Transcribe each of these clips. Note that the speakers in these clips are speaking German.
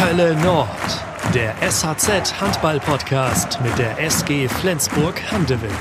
Hölle Nord, der SHZ Handball Podcast mit der SG Flensburg Handewitt.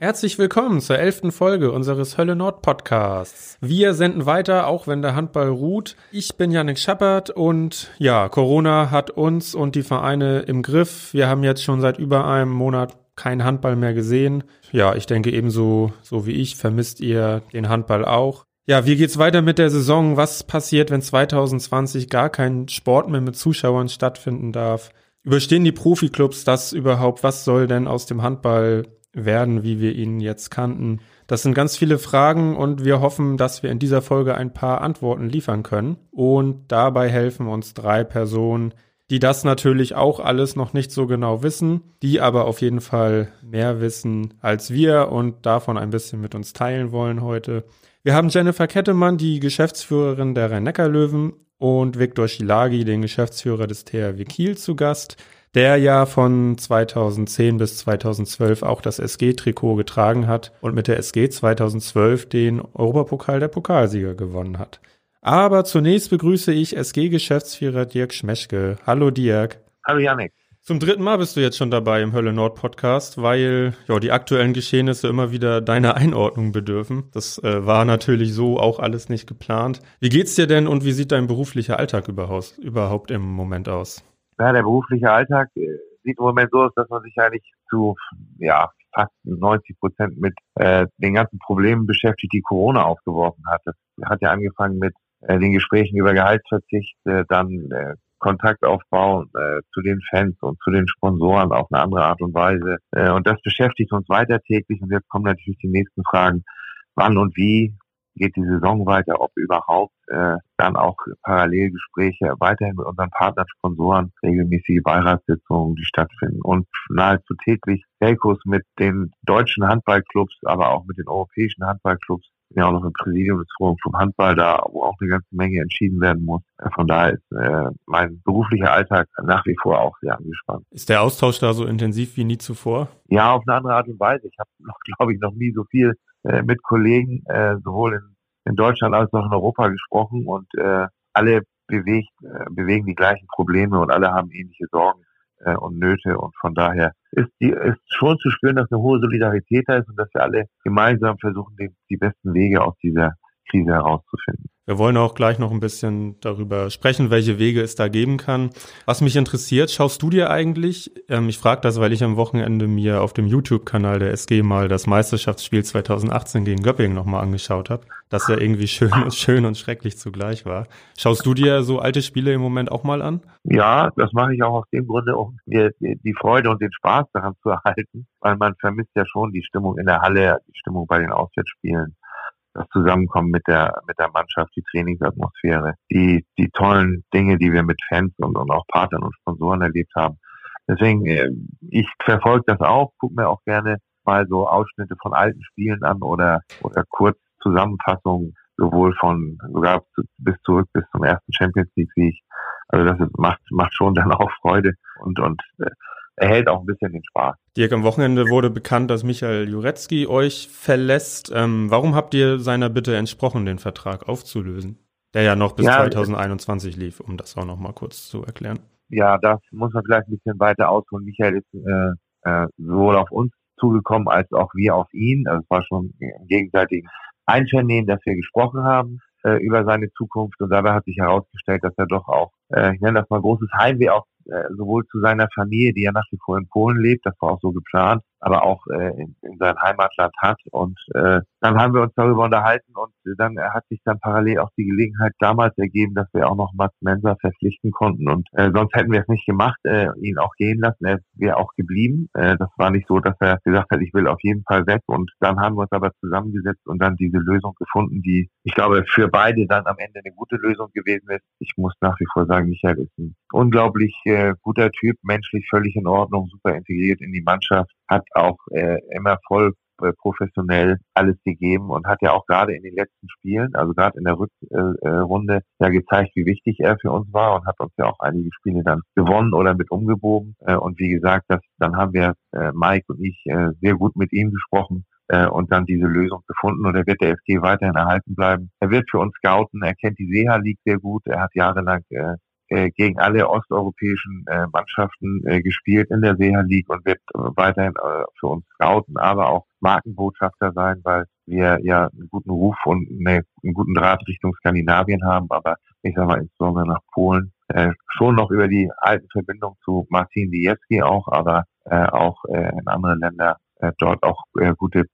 Herzlich willkommen zur elften Folge unseres Hölle Nord Podcasts. Wir senden weiter, auch wenn der Handball ruht. Ich bin Janik Schappert und ja, Corona hat uns und die Vereine im Griff. Wir haben jetzt schon seit über einem Monat keinen Handball mehr gesehen. Ja, ich denke ebenso, so wie ich, vermisst ihr den Handball auch. Ja, wie geht's weiter mit der Saison? Was passiert, wenn 2020 gar kein Sport mehr mit Zuschauern stattfinden darf? Überstehen die Profiklubs das überhaupt? Was soll denn aus dem Handball werden, wie wir ihn jetzt kannten? Das sind ganz viele Fragen und wir hoffen, dass wir in dieser Folge ein paar Antworten liefern können. Und dabei helfen uns drei Personen, die das natürlich auch alles noch nicht so genau wissen, die aber auf jeden Fall mehr wissen als wir und davon ein bisschen mit uns teilen wollen heute. Wir haben Jennifer Kettemann, die Geschäftsführerin der Rhein-Neckar-Löwen und Viktor Schilagi, den Geschäftsführer des THW Kiel zu Gast, der ja von 2010 bis 2012 auch das SG-Trikot getragen hat und mit der SG 2012 den Europapokal der Pokalsieger gewonnen hat. Aber zunächst begrüße ich SG-Geschäftsführer Dirk Schmeschke. Hallo Dirk. Hallo Janik. Zum dritten Mal bist du jetzt schon dabei im Hölle Nord Podcast, weil ja die aktuellen Geschehnisse immer wieder deiner Einordnung bedürfen. Das äh, war natürlich so auch alles nicht geplant. Wie geht's dir denn und wie sieht dein beruflicher Alltag überhaupt, überhaupt im Moment aus? Ja, der berufliche Alltag äh, sieht im Moment so aus, dass man sich eigentlich zu ja fast 90 Prozent mit äh, den ganzen Problemen beschäftigt, die Corona aufgeworfen hat. Das hat ja angefangen mit äh, den Gesprächen über Gehaltsverzicht, äh, dann äh, Kontaktaufbau äh, zu den Fans und zu den Sponsoren auf eine andere Art und Weise. Äh, und das beschäftigt uns weiter täglich. Und jetzt kommen natürlich die nächsten Fragen. Wann und wie geht die Saison weiter, ob überhaupt äh, dann auch Parallelgespräche weiterhin mit unseren Partnern, Sponsoren, regelmäßige Beiratssitzungen, die stattfinden und nahezu täglich Telcos mit den deutschen Handballclubs, aber auch mit den europäischen Handballclubs ja auch noch im Präsidium des Forums vom Handball da, wo auch eine ganze Menge entschieden werden muss. Äh, von daher ist äh, mein beruflicher Alltag nach wie vor auch sehr angespannt. Ist der Austausch da so intensiv wie nie zuvor? Ja, auf eine andere Art und Weise. Ich habe noch, glaube ich, noch nie so viel äh, mit Kollegen äh, sowohl in, in Deutschland als auch in Europa gesprochen und äh, alle bewegt, äh, bewegen die gleichen Probleme und alle haben ähnliche Sorgen und Nöte und von daher ist, die, ist schon zu spüren, dass eine hohe Solidarität da ist und dass wir alle gemeinsam versuchen, die, die besten Wege aus dieser Krise herauszufinden. Wir wollen auch gleich noch ein bisschen darüber sprechen, welche Wege es da geben kann. Was mich interessiert, schaust du dir eigentlich, ähm, ich frage das, weil ich am Wochenende mir auf dem YouTube-Kanal der SG mal das Meisterschaftsspiel 2018 gegen Göppingen nochmal angeschaut habe, das ja irgendwie schön, schön und schrecklich zugleich war. Schaust du dir so alte Spiele im Moment auch mal an? Ja, das mache ich auch aus dem Grunde, um mir die Freude und den Spaß daran zu erhalten, weil man vermisst ja schon die Stimmung in der Halle, die Stimmung bei den Auswärtsspielen das Zusammenkommen mit der, mit der Mannschaft, die Trainingsatmosphäre, die, die tollen Dinge, die wir mit Fans und, und auch Partnern und Sponsoren erlebt haben. Deswegen, äh, ich verfolge das auch, gucke mir auch gerne mal so Ausschnitte von alten Spielen an oder, oder kurz Zusammenfassungen, sowohl von sogar bis zurück bis zum ersten Champions League Sieg. Also das macht, macht schon dann auch Freude und, und äh, erhält auch ein bisschen den Spaß. Dirk, am Wochenende wurde bekannt, dass Michael Jurecki euch verlässt. Ähm, warum habt ihr seiner Bitte entsprochen, den Vertrag aufzulösen? Der ja noch bis ja, 2021 lief, um das auch noch mal kurz zu erklären. Ja, das muss man vielleicht ein bisschen weiter ausholen. Michael ist äh, äh, sowohl auf uns zugekommen als auch wir auf ihn. Also es war schon im gegenseitigen Einvernehmen, dass wir gesprochen haben äh, über seine Zukunft und dabei hat sich herausgestellt, dass er doch auch, äh, ich nenne das mal großes Heimweh auch sowohl zu seiner Familie, die ja nach wie vor in Polen lebt, das war auch so geplant, aber auch äh, in, in sein Heimatland hat. Und äh, dann haben wir uns darüber unterhalten und dann hat sich dann parallel auch die Gelegenheit damals ergeben, dass wir auch noch Mats Mensa verpflichten konnten. Und äh, sonst hätten wir es nicht gemacht, äh, ihn auch gehen lassen. Er wäre auch geblieben. Äh, das war nicht so, dass er gesagt hat, ich will auf jeden Fall weg. Und dann haben wir uns aber zusammengesetzt und dann diese Lösung gefunden, die ich glaube für beide dann am Ende eine gute Lösung gewesen ist. Ich muss nach wie vor sagen, Michael ist ein unglaublich äh, guter Typ, menschlich völlig in Ordnung, super integriert in die Mannschaft, hat auch äh, immer voll äh, professionell alles gegeben und hat ja auch gerade in den letzten Spielen, also gerade in der Rückrunde, äh, ja gezeigt, wie wichtig er für uns war und hat uns ja auch einige Spiele dann gewonnen oder mit umgebogen. Äh, und wie gesagt, das, dann haben wir, äh, Mike und ich, äh, sehr gut mit ihm gesprochen äh, und dann diese Lösung gefunden und er wird der SG weiterhin erhalten bleiben. Er wird für uns scouten, er kennt die Seha League sehr gut, er hat jahrelang äh, äh, gegen alle osteuropäischen äh, Mannschaften äh, gespielt in der Seha League und wird weiterhin äh, für uns scouten, aber auch Markenbotschafter sein, weil wir ja einen guten Ruf und eine, einen guten Draht Richtung Skandinavien haben, aber ich sag mal insbesondere nach Polen äh, schon noch über die alten Verbindungen zu Martin Diewski auch, aber auch in andere Länder dort auch gute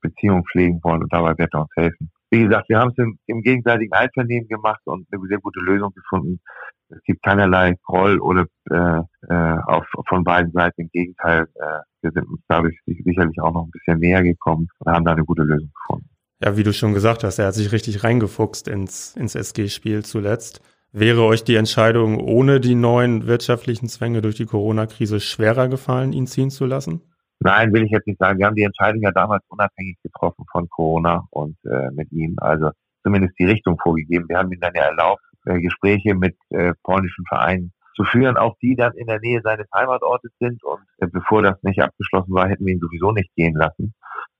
Beziehungen pflegen wollen und dabei wird er uns helfen. Wie gesagt, wir haben es im, im gegenseitigen Einvernehmen gemacht und eine sehr gute Lösung gefunden. Es gibt keinerlei Groll oder äh, äh, auf, von beiden Seiten. Im Gegenteil, äh, wir sind uns dadurch sicherlich auch noch ein bisschen näher gekommen und haben da eine gute Lösung gefunden. Ja, wie du schon gesagt hast, er hat sich richtig reingefuchst ins, ins SG-Spiel zuletzt. Wäre euch die Entscheidung ohne die neuen wirtschaftlichen Zwänge durch die Corona-Krise schwerer gefallen, ihn ziehen zu lassen? Nein, will ich jetzt nicht sagen. Wir haben die Entscheidung ja damals unabhängig getroffen von Corona und äh, mit ihm, also zumindest die Richtung vorgegeben. Wir haben ihm dann ja erlaubt, äh, Gespräche mit äh, polnischen Vereinen zu führen, auch die dann in der Nähe seines Heimatortes sind. Und äh, bevor das nicht abgeschlossen war, hätten wir ihn sowieso nicht gehen lassen.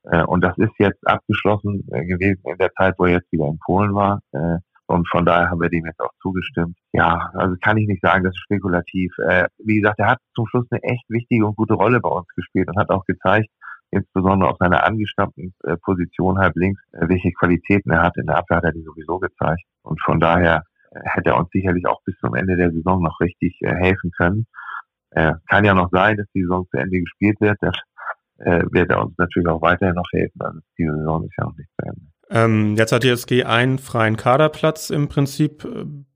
Äh, und das ist jetzt abgeschlossen äh, gewesen in der Zeit, wo er jetzt wieder in Polen war. Äh, und von daher haben wir dem jetzt auch zugestimmt. Ja, also kann ich nicht sagen, das ist spekulativ. Äh, wie gesagt, er hat zum Schluss eine echt wichtige und gute Rolle bei uns gespielt und hat auch gezeigt, insbesondere auf seiner angestammten äh, Position halb links, äh, welche Qualitäten er hat. In der Abwehr hat er die sowieso gezeigt. Und von daher äh, hätte er uns sicherlich auch bis zum Ende der Saison noch richtig äh, helfen können. Äh, kann ja noch sein, dass die Saison zu Ende gespielt wird. Das wird er uns natürlich auch weiterhin noch helfen. Also diese Saison ist ja noch nicht zu Ende. Ähm, jetzt hat die SG einen freien Kaderplatz im Prinzip.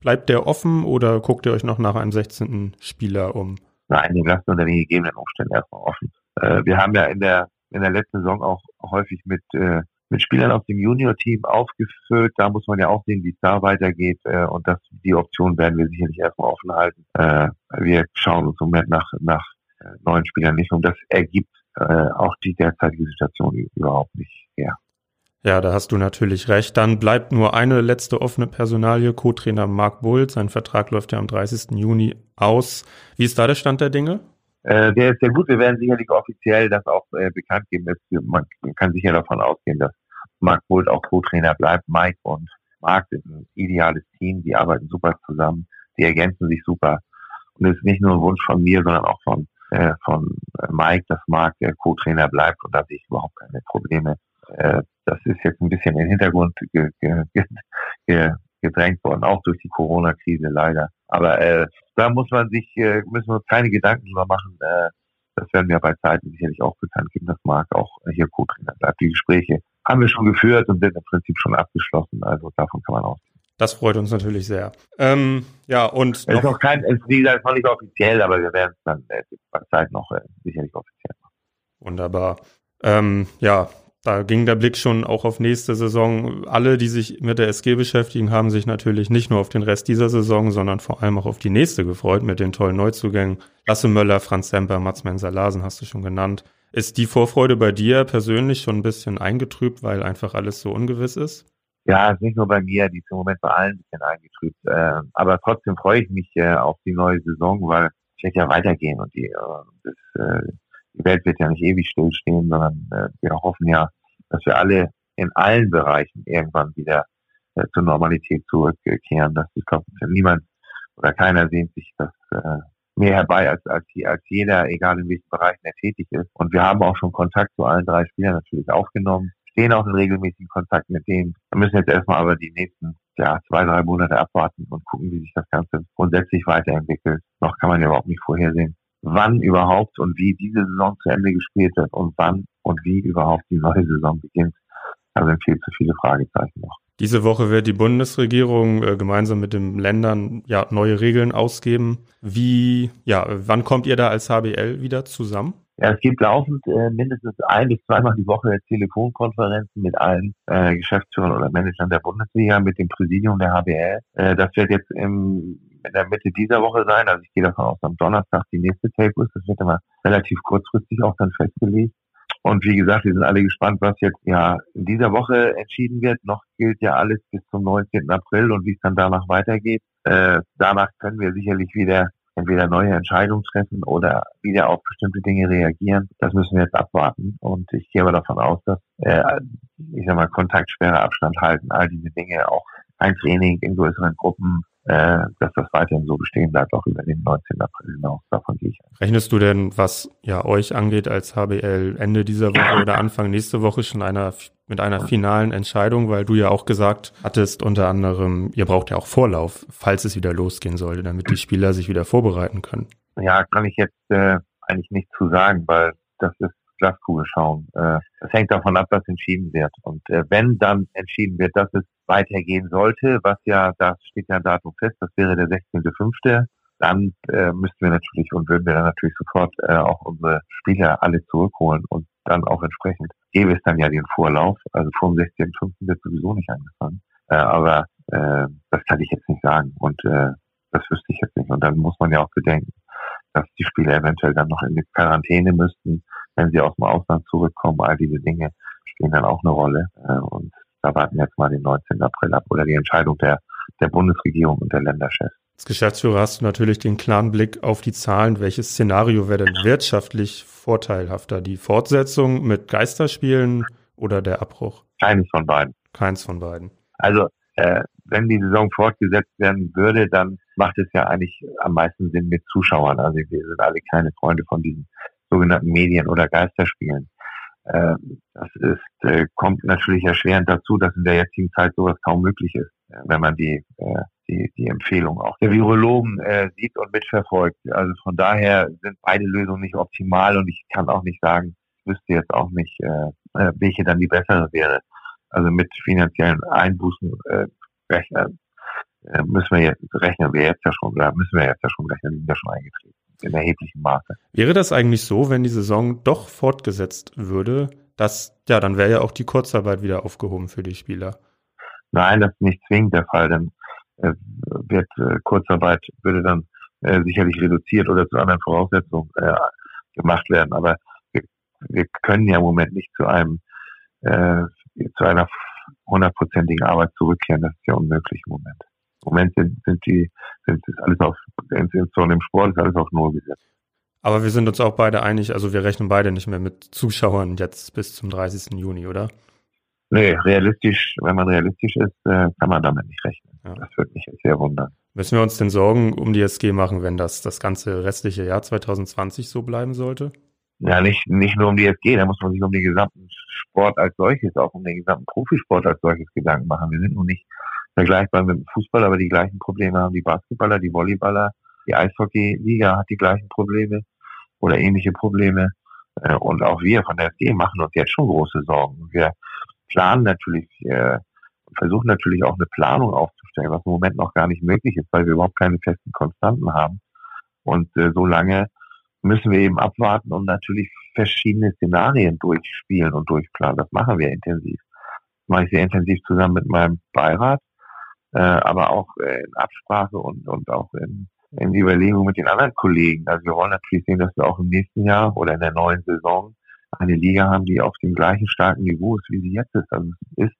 Bleibt der offen oder guckt ihr euch noch nach einem 16. Spieler um? Nein, den lassen unter den gegebenen Umständen erstmal offen. Äh, wir haben ja in der, in der letzten Saison auch häufig mit, äh, mit Spielern aus dem Junior-Team aufgefüllt. Da muss man ja auch sehen, wie es da weitergeht. Äh, und das, die Option werden wir sicherlich erstmal offen halten. Äh, wir schauen uns im Moment nach, nach äh, neuen Spielern nicht und das ergibt äh, auch die derzeitige Situation überhaupt nicht her. Ja, da hast du natürlich recht. Dann bleibt nur eine letzte offene Personalie, Co-Trainer Marc Bull. Sein Vertrag läuft ja am 30. Juni aus. Wie ist da der Stand der Dinge? Äh, der ist sehr gut. Wir werden sicherlich offiziell das auch äh, bekannt geben. Man kann sicher davon ausgehen, dass Marc Bull auch Co-Trainer bleibt. Mike und Marc sind ein ideales Team. Die arbeiten super zusammen. Die ergänzen sich super. Und es ist nicht nur ein Wunsch von mir, sondern auch von, äh, von Mike, dass Marc der Co-Trainer bleibt. Und da sehe ich überhaupt keine Probleme. Äh, das ist jetzt ein bisschen in den Hintergrund ge ge ge gedrängt worden, auch durch die Corona-Krise leider. Aber äh, da muss man sich, äh, müssen wir uns keine Gedanken drüber machen. Äh, das werden wir bei Zeiten sicherlich auch bekannt geben, dass Marc auch hier Co-Trainer bleibt. Die Gespräche haben wir schon geführt und sind im Prinzip schon abgeschlossen. Also davon kann man ausgehen. Das freut uns natürlich sehr. Ähm, ja, und. Es ist noch kein, es, wie gesagt, noch nicht offiziell, aber wir werden es dann äh, bei Zeit noch äh, sicherlich offiziell machen. Wunderbar. Ähm, ja, da ging der Blick schon auch auf nächste Saison. Alle, die sich mit der SG beschäftigen, haben sich natürlich nicht nur auf den Rest dieser Saison, sondern vor allem auch auf die nächste gefreut mit den tollen Neuzugängen. Lasse Möller, Franz Semper, Mats Menser-Larsen hast du schon genannt. Ist die Vorfreude bei dir persönlich schon ein bisschen eingetrübt, weil einfach alles so ungewiss ist? Ja, nicht nur bei mir, die ist im Moment bei allen ein bisschen eingetrübt. Äh, aber trotzdem freue ich mich äh, auf die neue Saison, weil es wird ja weitergehen und die, äh, das, äh, die Welt wird ja nicht ewig stillstehen, sondern wir hoffen ja, dass wir alle in allen Bereichen irgendwann wieder äh, zur Normalität zurückkehren. Das ist, glaube ich, niemand oder keiner sehnt sich das äh, mehr herbei als, als, als jeder, egal in welchen Bereichen er tätig ist. Und wir haben auch schon Kontakt zu allen drei Spielern natürlich aufgenommen, stehen auch in regelmäßigen Kontakt mit denen. Wir müssen jetzt erstmal aber die nächsten ja, zwei, drei Monate abwarten und gucken, wie sich das Ganze grundsätzlich weiterentwickelt. Noch kann man ja überhaupt nicht vorhersehen wann überhaupt und wie diese Saison zu Ende gespielt wird und wann und wie überhaupt die neue Saison beginnt. Da sind viel zu viele Fragezeichen noch. Diese Woche wird die Bundesregierung äh, gemeinsam mit den Ländern ja neue Regeln ausgeben. Wie, ja, wann kommt ihr da als HBL wieder zusammen? Ja, es gibt laufend äh, mindestens ein bis zweimal die Woche Telefonkonferenzen mit allen äh, Geschäftsführern oder Managern der Bundesliga, mit dem Präsidium der HBL. Äh, das wird jetzt im in der Mitte dieser Woche sein. Also ich gehe davon aus, am Donnerstag die nächste Tape ist. Das wird immer relativ kurzfristig auch dann festgelegt. Und wie gesagt, wir sind alle gespannt, was jetzt ja in dieser Woche entschieden wird. Noch gilt ja alles bis zum 19. April und wie es dann danach weitergeht. Äh, danach können wir sicherlich wieder entweder neue Entscheidungen treffen oder wieder auf bestimmte Dinge reagieren. Das müssen wir jetzt abwarten. Und ich gehe aber davon aus, dass, äh, ich sag mal, Kontaktsperre, Abstand halten, all diese Dinge, auch ein Training in größeren Gruppen, äh, dass das weiterhin so bestehen bleibt, auch über den 19. April hinaus. Davon gehe ich an. Rechnest du denn, was ja euch angeht als HBL, Ende dieser Woche oder Anfang nächste Woche schon einer, mit einer finalen Entscheidung, weil du ja auch gesagt hattest, unter anderem, ihr braucht ja auch Vorlauf, falls es wieder losgehen sollte, damit die Spieler sich wieder vorbereiten können. Ja, kann ich jetzt äh, eigentlich nicht zu sagen, weil das ist Glaskugel schauen. Äh, das hängt davon ab, was entschieden wird. Und äh, wenn dann entschieden wird, dass es weitergehen sollte, was ja, da steht ja ein Datum fest, das wäre der 16.05., dann äh, müssten wir natürlich und würden wir dann natürlich sofort auch unsere Spieler alle zurückholen und dann auch entsprechend gäbe es dann ja den Vorlauf. Also vor dem 16.05. wird sowieso nicht angefangen. Aber das kann ich jetzt nicht sagen und das wüsste ich jetzt nicht. Und dann muss man ja auch bedenken, dass die Spieler eventuell dann noch in die Quarantäne müssten, wenn sie aus dem Ausland zurückkommen. All diese Dinge spielen dann auch eine Rolle. Äh, und da warten wir jetzt mal den 19. April ab oder die Entscheidung der, der Bundesregierung und der Länderchefs. Als Geschäftsführer hast du natürlich den klaren Blick auf die Zahlen. Welches Szenario wäre denn wirtschaftlich vorteilhafter? Die Fortsetzung mit Geisterspielen oder der Abbruch? Keines von beiden. Keins von beiden. Also äh, wenn die Saison fortgesetzt werden würde, dann macht es ja eigentlich am meisten Sinn mit Zuschauern. Also wir sind alle keine Freunde von diesen sogenannten Medien- oder Geisterspielen. Äh, das ist, äh, kommt natürlich erschwerend dazu, dass in der jetzigen Zeit sowas kaum möglich ist, äh, wenn man die, die, die Empfehlung auch der Virologen sieht und mitverfolgt. Also von daher sind beide Lösungen nicht optimal und ich kann auch nicht sagen, ich wüsste jetzt auch nicht, welche dann die bessere wäre. Also mit finanziellen Einbußen rechnen müssen wir jetzt rechnen wir jetzt ja schon, da müssen wir jetzt ja schon rechnen, die sind ja schon eingetreten in erheblichem Maße. Wäre das eigentlich so, wenn die Saison doch fortgesetzt würde, dass, ja, dann wäre ja auch die Kurzarbeit wieder aufgehoben für die Spieler? Nein, das ist nicht zwingend der Fall, denn äh, wird äh, Kurzarbeit würde dann äh, sicherlich reduziert oder zu anderen Voraussetzungen äh, gemacht werden. Aber wir, wir können ja im Moment nicht zu einem äh, zu einer hundertprozentigen Arbeit zurückkehren. Das ist ja unmöglich im Moment. Moment sind, sind die, sind ist alles auf, Institutionen im Sport ist alles auf Null gesetzt. Aber wir sind uns auch beide einig, also wir rechnen beide nicht mehr mit Zuschauern jetzt bis zum 30. Juni, oder? Nee, realistisch, wenn man realistisch ist, äh, kann man damit nicht rechnen. Ja. Das würde mich sehr wundern. Müssen wir uns denn Sorgen um die SG machen, wenn das das ganze restliche Jahr 2020 so bleiben sollte? Ja, nicht, nicht nur um die SG, da muss man sich um den gesamten Sport als solches, auch um den gesamten Profisport als solches Gedanken machen. Wir sind nun nicht vergleichbar mit dem Fußball, aber die gleichen Probleme haben die Basketballer, die Volleyballer, die Eishockey-Liga hat die gleichen Probleme oder ähnliche Probleme. Äh, und auch wir von der SG machen uns jetzt schon große Sorgen. Wir planen natürlich, äh, versuchen natürlich auch eine Planung aufzustellen, was im Moment noch gar nicht möglich ist, weil wir überhaupt keine festen Konstanten haben. Und äh, so lange müssen wir eben abwarten und natürlich verschiedene Szenarien durchspielen und durchplanen. Das machen wir intensiv. Das mache ich sehr intensiv zusammen mit meinem Beirat äh, aber auch äh, in Absprache und, und auch in, in Überlegung mit den anderen Kollegen. Also wir wollen natürlich sehen, dass wir auch im nächsten Jahr oder in der neuen Saison eine Liga haben, die auf dem gleichen starken Niveau ist, wie sie jetzt ist. Also es ist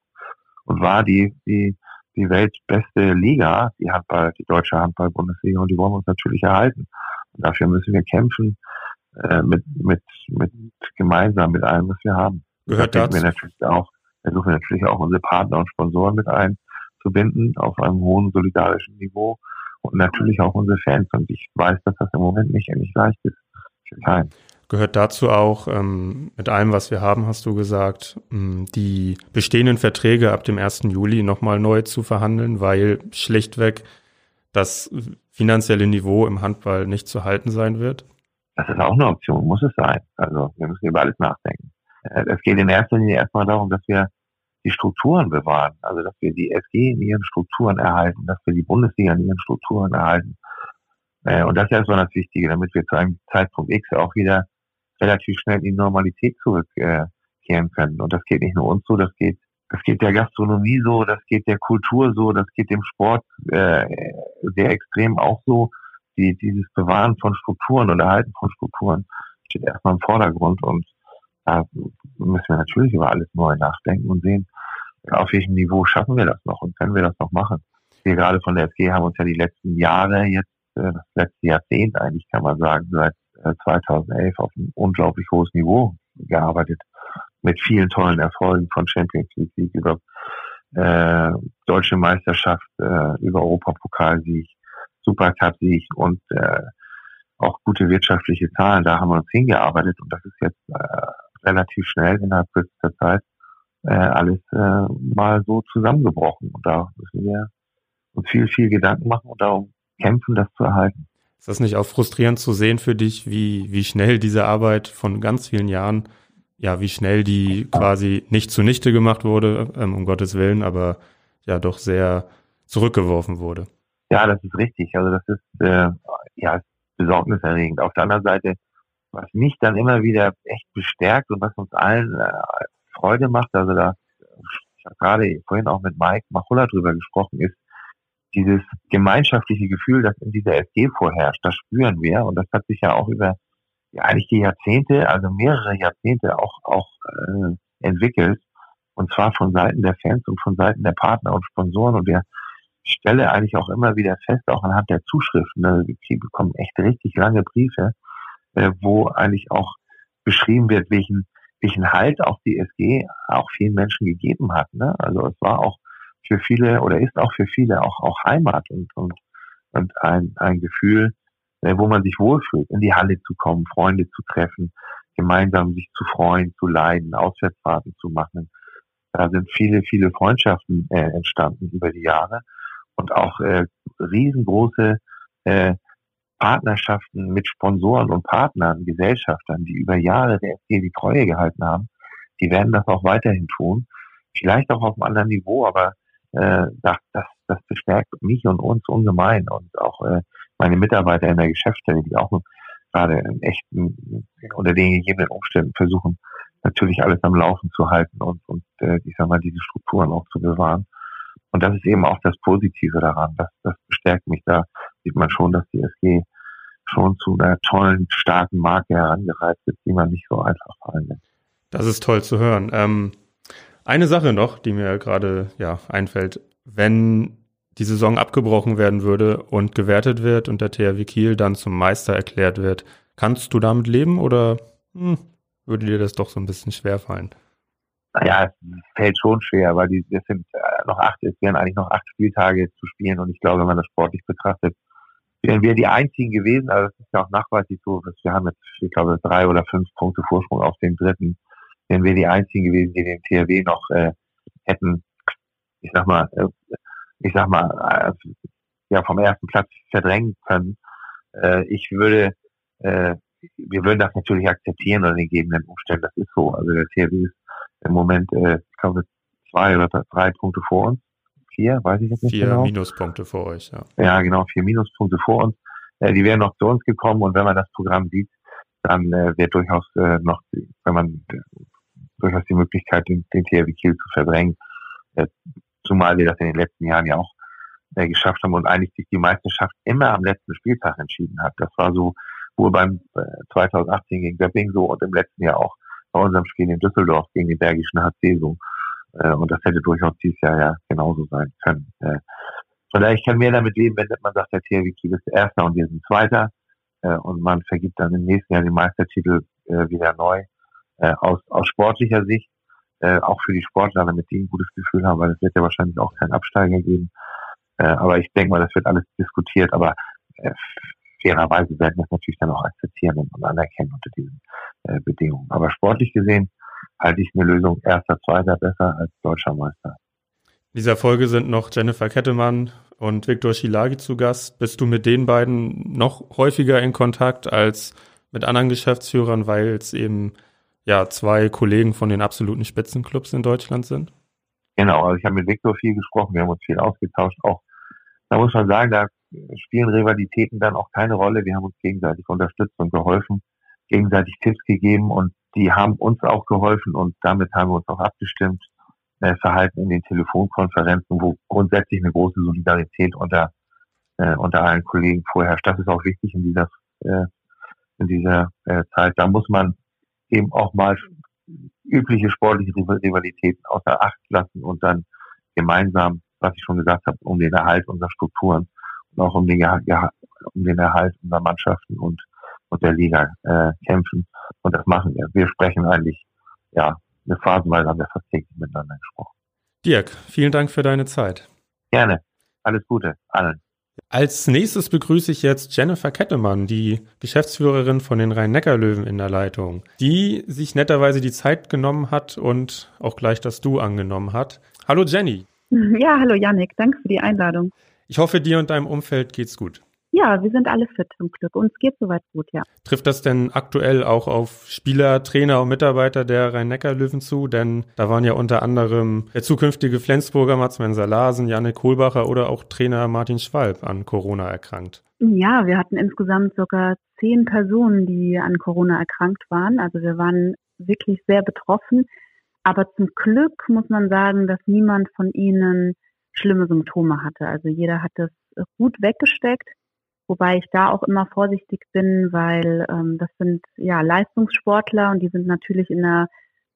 und war die, die, die weltbeste Liga, die Handball, die deutsche Handball-Bundesliga und die wollen wir uns natürlich erhalten. Und dafür müssen wir kämpfen, äh, mit, mit, mit gemeinsam mit allem, was wir haben. Gehört dazu. Wir natürlich auch, versuchen wir natürlich auch unsere Partner und Sponsoren mit ein, binden auf einem hohen solidarischen Niveau und natürlich auch unsere Fans. Und ich weiß, dass das im Moment nicht, nicht leicht ist für keinen. Gehört dazu auch, ähm, mit allem, was wir haben, hast du gesagt, ähm, die bestehenden Verträge ab dem 1. Juli nochmal neu zu verhandeln, weil schlichtweg das finanzielle Niveau im Handball nicht zu halten sein wird? Das ist auch eine Option, muss es sein. Also wir müssen über alles nachdenken. Äh, es geht in erster Linie erstmal darum, dass wir die Strukturen bewahren. Also dass wir die SG in ihren Strukturen erhalten, dass wir die Bundesliga in ihren Strukturen erhalten. Äh, und das ist erstmal das Wichtige, damit wir zu einem Zeitpunkt X auch wieder relativ schnell in die Normalität zurückkehren können. Und das geht nicht nur uns so, das geht das geht der Gastronomie so, das geht der Kultur so, das geht dem Sport äh, sehr extrem auch so. Die, dieses Bewahren von Strukturen und Erhalten von Strukturen steht erstmal im Vordergrund und da müssen wir natürlich über alles neu nachdenken und sehen, auf welchem Niveau schaffen wir das noch und können wir das noch machen. Wir gerade von der SG haben uns ja die letzten Jahre jetzt äh, das letzte Jahrzehnt eigentlich, kann man sagen, seit 2011 äh, auf ein unglaublich hohes Niveau gearbeitet. Mit vielen tollen Erfolgen von Champions League über äh, deutsche Meisterschaft, äh, über Europapokalsieg, Supercup-Sieg und äh, auch gute wirtschaftliche Zahlen. Da haben wir uns hingearbeitet und das ist jetzt äh, relativ schnell innerhalb kürzester Zeit äh, alles äh, mal so zusammengebrochen. Und da müssen wir uns viel, viel Gedanken machen und darum kämpfen, das zu erhalten. Ist das nicht auch frustrierend zu sehen für dich, wie, wie schnell diese Arbeit von ganz vielen Jahren, ja, wie schnell die quasi nicht zunichte gemacht wurde, ähm, um Gottes Willen, aber ja doch sehr zurückgeworfen wurde? Ja, das ist richtig. Also das ist äh, ja besorgniserregend. Auf der anderen Seite, was mich dann immer wieder echt bestärkt und was uns allen äh, Freude macht, also da, ich gerade vorhin auch mit Mike Machulla drüber gesprochen, ist dieses gemeinschaftliche Gefühl, das in dieser SG vorherrscht, das spüren wir. Und das hat sich ja auch über ja, eigentlich die Jahrzehnte, also mehrere Jahrzehnte auch, auch äh, entwickelt. Und zwar von Seiten der Fans und von Seiten der Partner und Sponsoren. Und wir stelle eigentlich auch immer wieder fest, auch anhand der Zuschriften, ne, wir bekommen echt richtig lange Briefe, äh, wo eigentlich auch beschrieben wird, welchen, welchen Halt auch die SG auch vielen Menschen gegeben hat. Ne? Also es war auch für viele oder ist auch für viele auch, auch Heimat und, und, und ein, ein Gefühl, äh, wo man sich wohlfühlt, in die Halle zu kommen, Freunde zu treffen, gemeinsam sich zu freuen, zu leiden, Auswärtsfahrten zu machen. Da sind viele, viele Freundschaften äh, entstanden über die Jahre und auch äh, riesengroße äh, Partnerschaften mit Sponsoren und Partnern, Gesellschaftern, die über Jahre der FG die Treue gehalten haben, die werden das auch weiterhin tun. Vielleicht auch auf einem anderen Niveau, aber äh, das, das, bestärkt mich und uns ungemein und auch äh, meine Mitarbeiter in der Geschäftsstelle, die auch gerade in echten, unter den gegebenen Umständen versuchen, natürlich alles am Laufen zu halten und, und äh, ich sag mal, diese Strukturen auch zu bewahren. Und das ist eben auch das Positive daran. Das, das bestärkt mich. Da sieht man schon, dass die SG schon zu einer tollen, starken Marke herangereizt ist, die man nicht so einfach fallen lässt. Das ist toll zu hören. Ähm, eine Sache noch, die mir gerade ja einfällt, wenn die Saison abgebrochen werden würde und gewertet wird und der THW Kiel dann zum Meister erklärt wird, kannst du damit leben oder hm, würde dir das doch so ein bisschen schwer fallen? Naja, es fällt schon schwer, weil die, es sind äh, noch acht, es wären eigentlich noch acht Spieltage zu spielen und ich glaube, wenn man das sportlich betrachtet, wären wir die einzigen gewesen, also das ist ja auch nachweislich so, dass wir haben jetzt, ich glaube, drei oder fünf Punkte Vorsprung auf den dritten, wären wir die einzigen gewesen, die den THW noch äh, hätten, ich sag mal, äh, ich sag mal, äh, ja, vom ersten Platz verdrängen können. Äh, ich würde, äh, wir würden das natürlich akzeptieren unter den gegebenen Umständen, das ist so. Also der THW ist im Moment, äh, ich glaube, zwei oder drei Punkte vor uns. Vier, weiß ich jetzt nicht vier genau. Vier Minuspunkte vor euch, ja. Ja, genau, vier Minuspunkte vor uns. Äh, die wären noch zu uns gekommen und wenn man das Programm sieht, dann äh, wird durchaus äh, noch, wenn man äh, durchaus die Möglichkeit, den, den THW Kiel zu verdrängen. Äh, zumal wir das in den letzten Jahren ja auch äh, geschafft haben und eigentlich sich die Meisterschaft immer am letzten Spieltag entschieden hat. Das war so wohl beim äh, 2018 gegen Göpping so und im letzten Jahr auch bei unserem Spiel in Düsseldorf gegen den Bergischen HC so. Äh, und das hätte durchaus dieses Jahr ja genauso sein können. Äh, von daher, ich kann mehr damit leben, wenn man sagt, der THW Kiel ist Erster und wir sind Zweiter äh, und man vergibt dann im nächsten Jahr den Meistertitel äh, wieder neu. Äh, aus, aus sportlicher Sicht, äh, auch für die Sportler, damit die ein gutes Gefühl haben, weil es wird ja wahrscheinlich auch keinen Absteiger geben. Äh, aber ich denke mal, das wird alles diskutiert, aber äh, fairerweise werden wir es natürlich dann auch akzeptieren und anerkennen unter diesen äh, Bedingungen. Aber sportlich gesehen halte ich eine Lösung erster, zweiter besser als deutscher Meister. In dieser Folge sind noch Jennifer Kettemann und Viktor Schilagi zu Gast. Bist du mit den beiden noch häufiger in Kontakt als mit anderen Geschäftsführern, weil es eben ja zwei Kollegen von den absoluten Spitzenclubs in Deutschland sind? Genau, also ich habe mit Viktor viel gesprochen, wir haben uns viel ausgetauscht. Auch da muss man sagen, da spielen Rivalitäten dann auch keine Rolle. Wir haben uns gegenseitig unterstützt und geholfen, gegenseitig Tipps gegeben und die haben uns auch geholfen und damit haben wir uns auch abgestimmt. Äh, Verhalten in den Telefonkonferenzen, wo grundsätzlich eine große Solidarität unter, äh, unter allen Kollegen vorherrscht. Das ist auch wichtig in dieser, äh, in dieser äh, Zeit. Da muss man eben auch mal übliche sportliche Rivalitäten außer Acht lassen und dann gemeinsam, was ich schon gesagt habe, um den Erhalt unserer Strukturen und auch um den, um den Erhalt unserer Mannschaften und, und der Liga äh, kämpfen. Und das machen wir. Wir sprechen eigentlich, ja, eine phasenweise haben wir fast täglich miteinander gesprochen. Dirk, vielen Dank für deine Zeit. Gerne. Alles Gute allen. Als nächstes begrüße ich jetzt Jennifer Kettemann, die Geschäftsführerin von den Rhein-Neckar-Löwen in der Leitung, die sich netterweise die Zeit genommen hat und auch gleich das Du angenommen hat. Hallo Jenny. Ja, hallo Yannick, danke für die Einladung. Ich hoffe, dir und deinem Umfeld geht's gut. Ja, wir sind alle fit zum Glück. Uns geht soweit gut, ja. Trifft das denn aktuell auch auf Spieler, Trainer und Mitarbeiter der Rhein-Neckar-Löwen zu? Denn da waren ja unter anderem der zukünftige Flensburger Mats Menser-Larsen, Janne Kohlbacher oder auch Trainer Martin Schwalb an Corona erkrankt. Ja, wir hatten insgesamt sogar zehn Personen, die an Corona erkrankt waren. Also wir waren wirklich sehr betroffen. Aber zum Glück muss man sagen, dass niemand von ihnen schlimme Symptome hatte. Also jeder hat das gut weggesteckt. Wobei ich da auch immer vorsichtig bin, weil ähm, das sind ja Leistungssportler und die sind natürlich in einer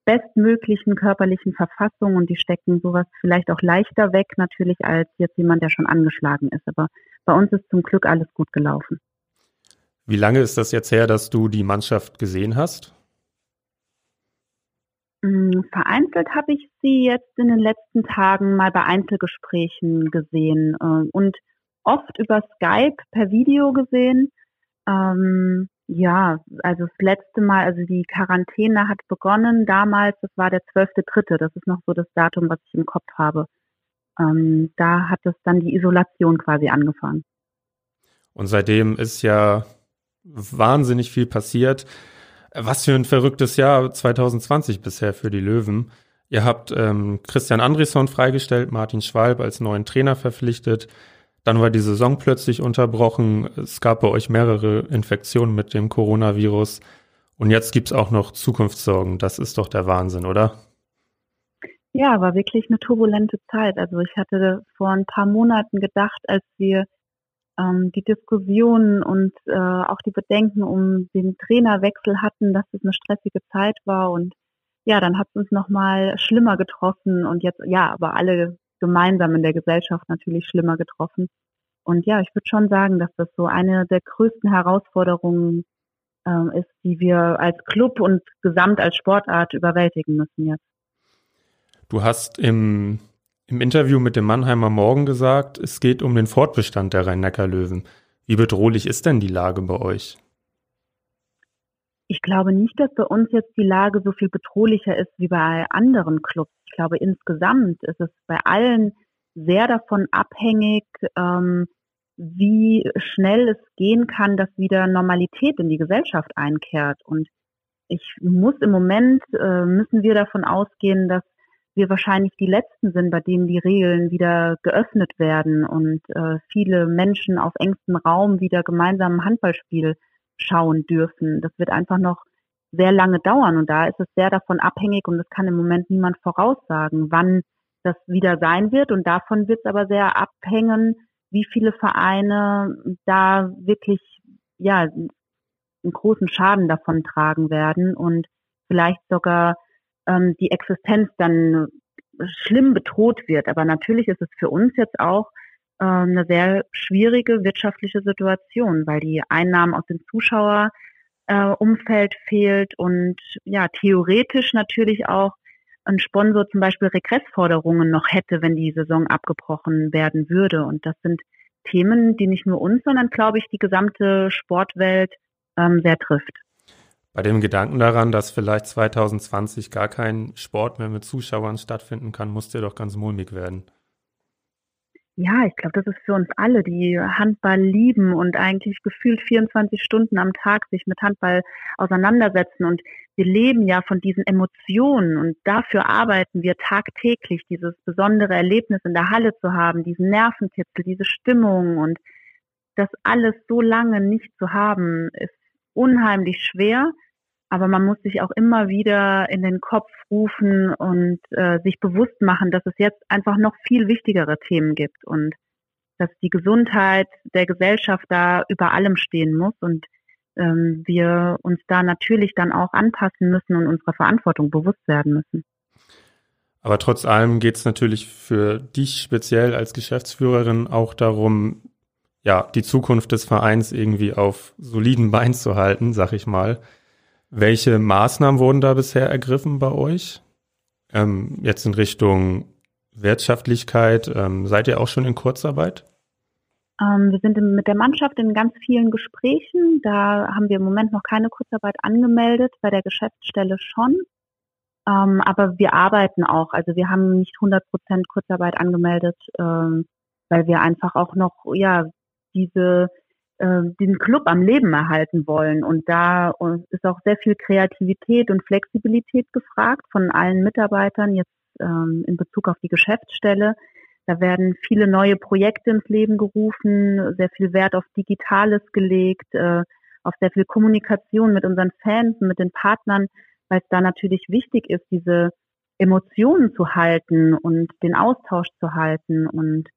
bestmöglichen körperlichen Verfassung und die stecken sowas vielleicht auch leichter weg natürlich als jetzt jemand, der schon angeschlagen ist. Aber bei uns ist zum Glück alles gut gelaufen. Wie lange ist das jetzt her, dass du die Mannschaft gesehen hast? Mm, vereinzelt habe ich sie jetzt in den letzten Tagen mal bei Einzelgesprächen gesehen äh, und oft über Skype per Video gesehen. Ähm, ja, also das letzte Mal, also die Quarantäne hat begonnen damals, das war der 12.3., das ist noch so das Datum, was ich im Kopf habe. Ähm, da hat es dann die Isolation quasi angefangen. Und seitdem ist ja wahnsinnig viel passiert. Was für ein verrücktes Jahr 2020 bisher für die Löwen. Ihr habt ähm, Christian Andresson freigestellt, Martin Schwalb als neuen Trainer verpflichtet. Dann war die Saison plötzlich unterbrochen. Es gab bei euch mehrere Infektionen mit dem Coronavirus. Und jetzt gibt's auch noch Zukunftssorgen. Das ist doch der Wahnsinn, oder? Ja, war wirklich eine turbulente Zeit. Also ich hatte vor ein paar Monaten gedacht, als wir ähm, die Diskussionen und äh, auch die Bedenken um den Trainerwechsel hatten, dass es eine stressige Zeit war und ja, dann hat es uns nochmal schlimmer getroffen und jetzt, ja, aber alle gemeinsam in der Gesellschaft natürlich schlimmer getroffen. Und ja, ich würde schon sagen, dass das so eine der größten Herausforderungen äh, ist, die wir als Club und gesamt als Sportart überwältigen müssen jetzt. Du hast im, im Interview mit dem Mannheimer Morgen gesagt, es geht um den Fortbestand der Rhein-Neckar-Löwen. Wie bedrohlich ist denn die Lage bei euch? Ich glaube nicht, dass bei uns jetzt die Lage so viel bedrohlicher ist wie bei anderen Clubs. Ich glaube, insgesamt ist es bei allen sehr davon abhängig, ähm, wie schnell es gehen kann, dass wieder Normalität in die Gesellschaft einkehrt. Und ich muss im Moment, äh, müssen wir davon ausgehen, dass wir wahrscheinlich die Letzten sind, bei denen die Regeln wieder geöffnet werden und äh, viele Menschen auf engstem Raum wieder gemeinsam ein Handballspiel schauen dürfen. Das wird einfach noch sehr lange dauern und da ist es sehr davon abhängig und das kann im Moment niemand voraussagen, wann das wieder sein wird und davon wird es aber sehr abhängen, wie viele Vereine da wirklich ja einen großen Schaden davon tragen werden und vielleicht sogar ähm, die Existenz dann schlimm bedroht wird. Aber natürlich ist es für uns jetzt auch äh, eine sehr schwierige wirtschaftliche Situation, weil die Einnahmen aus dem Zuschauerumfeld äh, fehlt und ja, theoretisch natürlich auch ein Sponsor zum Beispiel Regressforderungen noch hätte, wenn die Saison abgebrochen werden würde. Und das sind Themen, die nicht nur uns, sondern glaube ich die gesamte Sportwelt ähm, sehr trifft. Bei dem Gedanken daran, dass vielleicht 2020 gar kein Sport mehr mit Zuschauern stattfinden kann, muss der doch ganz mulmig werden. Ja, ich glaube, das ist für uns alle, die Handball lieben und eigentlich gefühlt 24 Stunden am Tag sich mit Handball auseinandersetzen. Und wir leben ja von diesen Emotionen und dafür arbeiten wir tagtäglich, dieses besondere Erlebnis in der Halle zu haben, diesen Nervenkitzel, diese Stimmung und das alles so lange nicht zu haben, ist unheimlich schwer. Aber man muss sich auch immer wieder in den Kopf rufen und äh, sich bewusst machen, dass es jetzt einfach noch viel wichtigere Themen gibt und dass die Gesundheit der Gesellschaft da über allem stehen muss und ähm, wir uns da natürlich dann auch anpassen müssen und unserer Verantwortung bewusst werden müssen. Aber trotz allem geht es natürlich für dich speziell als Geschäftsführerin auch darum, ja, die Zukunft des Vereins irgendwie auf soliden Beinen zu halten, sag ich mal. Welche Maßnahmen wurden da bisher ergriffen bei euch? Ähm, jetzt in Richtung Wirtschaftlichkeit, ähm, seid ihr auch schon in Kurzarbeit? Ähm, wir sind mit der Mannschaft in ganz vielen Gesprächen. Da haben wir im Moment noch keine Kurzarbeit angemeldet, bei der Geschäftsstelle schon. Ähm, aber wir arbeiten auch. Also wir haben nicht 100 Prozent Kurzarbeit angemeldet, ähm, weil wir einfach auch noch ja diese äh, den Club am Leben erhalten wollen. Und da ist auch sehr viel Kreativität und Flexibilität gefragt von allen Mitarbeitern jetzt ähm, in Bezug auf die Geschäftsstelle. Da werden viele neue Projekte ins Leben gerufen, sehr viel Wert auf Digitales gelegt, äh, auf sehr viel Kommunikation mit unseren Fans und mit den Partnern weil es da natürlich wichtig ist, diese Emotionen zu halten und den Austausch zu halten. Und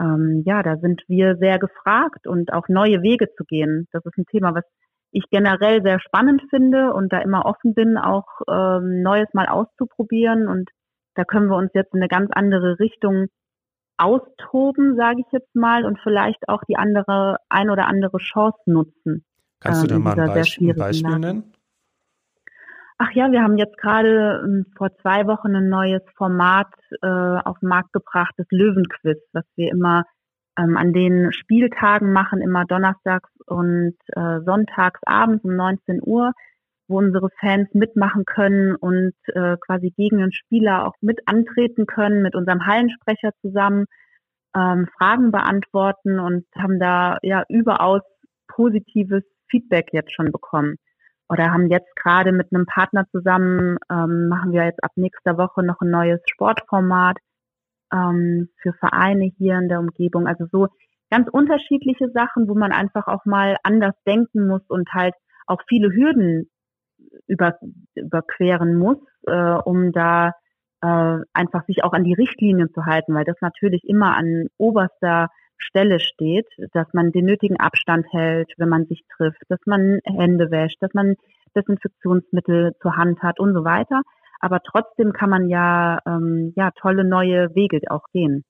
ähm, ja, da sind wir sehr gefragt und auch neue Wege zu gehen. Das ist ein Thema, was ich generell sehr spannend finde und da immer offen bin, auch ähm, Neues mal auszuprobieren. Und da können wir uns jetzt in eine ganz andere Richtung austoben, sage ich jetzt mal, und vielleicht auch die andere, ein oder andere Chance nutzen. Kannst du da ähm, mal ein Beispiel, Beispiel nennen? Ach ja, wir haben jetzt gerade ähm, vor zwei Wochen ein neues Format äh, auf den Markt gebracht, das Löwenquiz, was wir immer ähm, an den Spieltagen machen, immer donnerstags und äh, sonntags abends um 19 Uhr, wo unsere Fans mitmachen können und äh, quasi gegen den Spieler auch mit antreten können, mit unserem Hallensprecher zusammen ähm, Fragen beantworten und haben da ja überaus positives Feedback jetzt schon bekommen oder haben jetzt gerade mit einem Partner zusammen, ähm, machen wir jetzt ab nächster Woche noch ein neues Sportformat ähm, für Vereine hier in der Umgebung. Also so ganz unterschiedliche Sachen, wo man einfach auch mal anders denken muss und halt auch viele Hürden über, überqueren muss, äh, um da äh, einfach sich auch an die Richtlinien zu halten, weil das natürlich immer an oberster Stelle steht, dass man den nötigen Abstand hält, wenn man sich trifft, dass man Hände wäscht, dass man Desinfektionsmittel zur Hand hat und so weiter. Aber trotzdem kann man ja, ähm, ja tolle neue Wege auch gehen.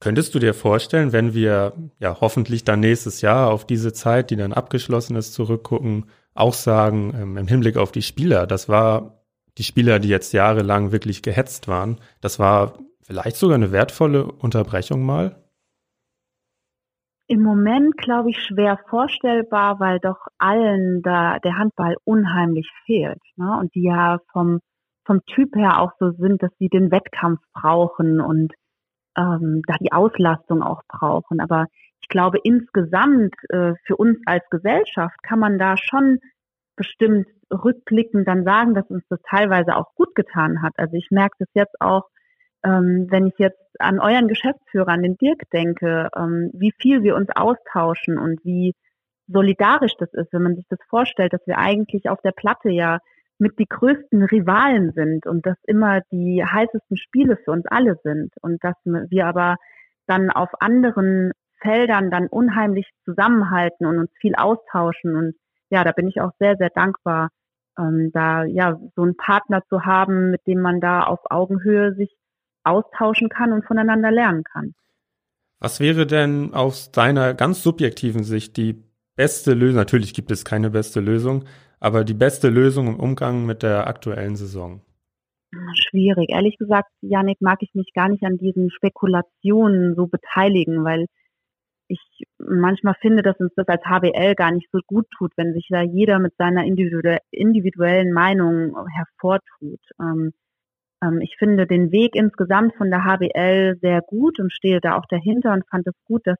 Könntest du dir vorstellen, wenn wir ja hoffentlich dann nächstes Jahr auf diese Zeit, die dann abgeschlossen ist, zurückgucken, auch sagen, ähm, im Hinblick auf die Spieler, das war die Spieler, die jetzt jahrelang wirklich gehetzt waren, das war vielleicht sogar eine wertvolle Unterbrechung mal? Im Moment, glaube ich, schwer vorstellbar, weil doch allen da der Handball unheimlich fehlt. Ne? Und die ja vom, vom Typ her auch so sind, dass sie den Wettkampf brauchen und ähm, da die Auslastung auch brauchen. Aber ich glaube, insgesamt äh, für uns als Gesellschaft kann man da schon bestimmt rückblickend dann sagen, dass uns das teilweise auch gut getan hat. Also ich merke das jetzt auch ähm, wenn ich jetzt an euren Geschäftsführer, an den Dirk denke, ähm, wie viel wir uns austauschen und wie solidarisch das ist, wenn man sich das vorstellt, dass wir eigentlich auf der Platte ja mit die größten Rivalen sind und dass immer die heißesten Spiele für uns alle sind und dass wir aber dann auf anderen Feldern dann unheimlich zusammenhalten und uns viel austauschen und ja, da bin ich auch sehr, sehr dankbar, ähm, da ja so einen Partner zu haben, mit dem man da auf Augenhöhe sich austauschen kann und voneinander lernen kann. Was wäre denn aus deiner ganz subjektiven Sicht die beste Lösung? Natürlich gibt es keine beste Lösung, aber die beste Lösung im Umgang mit der aktuellen Saison? Schwierig. Ehrlich gesagt, Janik, mag ich mich gar nicht an diesen Spekulationen so beteiligen, weil ich manchmal finde, dass uns das als HBL gar nicht so gut tut, wenn sich da jeder mit seiner individuellen Meinung hervortut. Ähm, ähm, ich finde den Weg insgesamt von der HBL sehr gut und stehe da auch dahinter und fand es gut, dass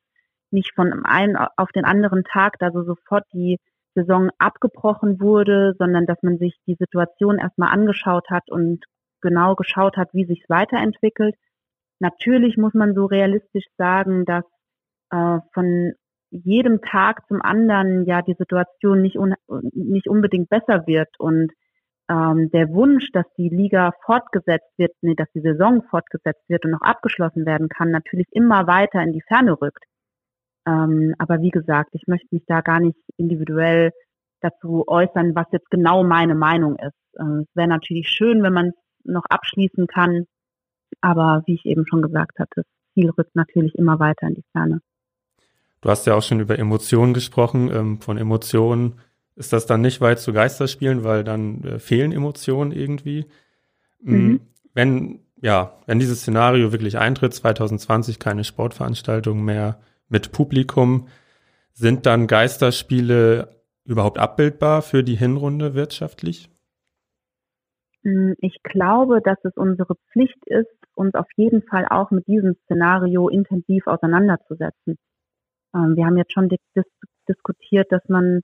nicht von einem auf den anderen Tag da so sofort die Saison abgebrochen wurde, sondern dass man sich die Situation erstmal angeschaut hat und genau geschaut hat, wie sich es weiterentwickelt. Natürlich muss man so realistisch sagen, dass äh, von jedem Tag zum anderen ja die Situation nicht, un nicht unbedingt besser wird und ähm, der Wunsch, dass die Liga fortgesetzt wird, nee, dass die Saison fortgesetzt wird und noch abgeschlossen werden kann, natürlich immer weiter in die Ferne rückt. Ähm, aber wie gesagt, ich möchte mich da gar nicht individuell dazu äußern, was jetzt genau meine Meinung ist. Ähm, es wäre natürlich schön, wenn man es noch abschließen kann, aber wie ich eben schon gesagt hatte, das Ziel rückt natürlich immer weiter in die Ferne. Du hast ja auch schon über Emotionen gesprochen. Ähm, von Emotionen ist das dann nicht weit zu Geisterspielen, weil dann äh, fehlen Emotionen irgendwie. Mm, mhm. Wenn, ja, wenn dieses Szenario wirklich eintritt, 2020 keine Sportveranstaltung mehr mit Publikum, sind dann Geisterspiele überhaupt abbildbar für die Hinrunde wirtschaftlich? Mm, ich glaube, dass es unsere Pflicht ist, uns auf jeden Fall auch mit diesem Szenario intensiv auseinanderzusetzen. Ähm, wir haben jetzt schon dis diskutiert, dass man,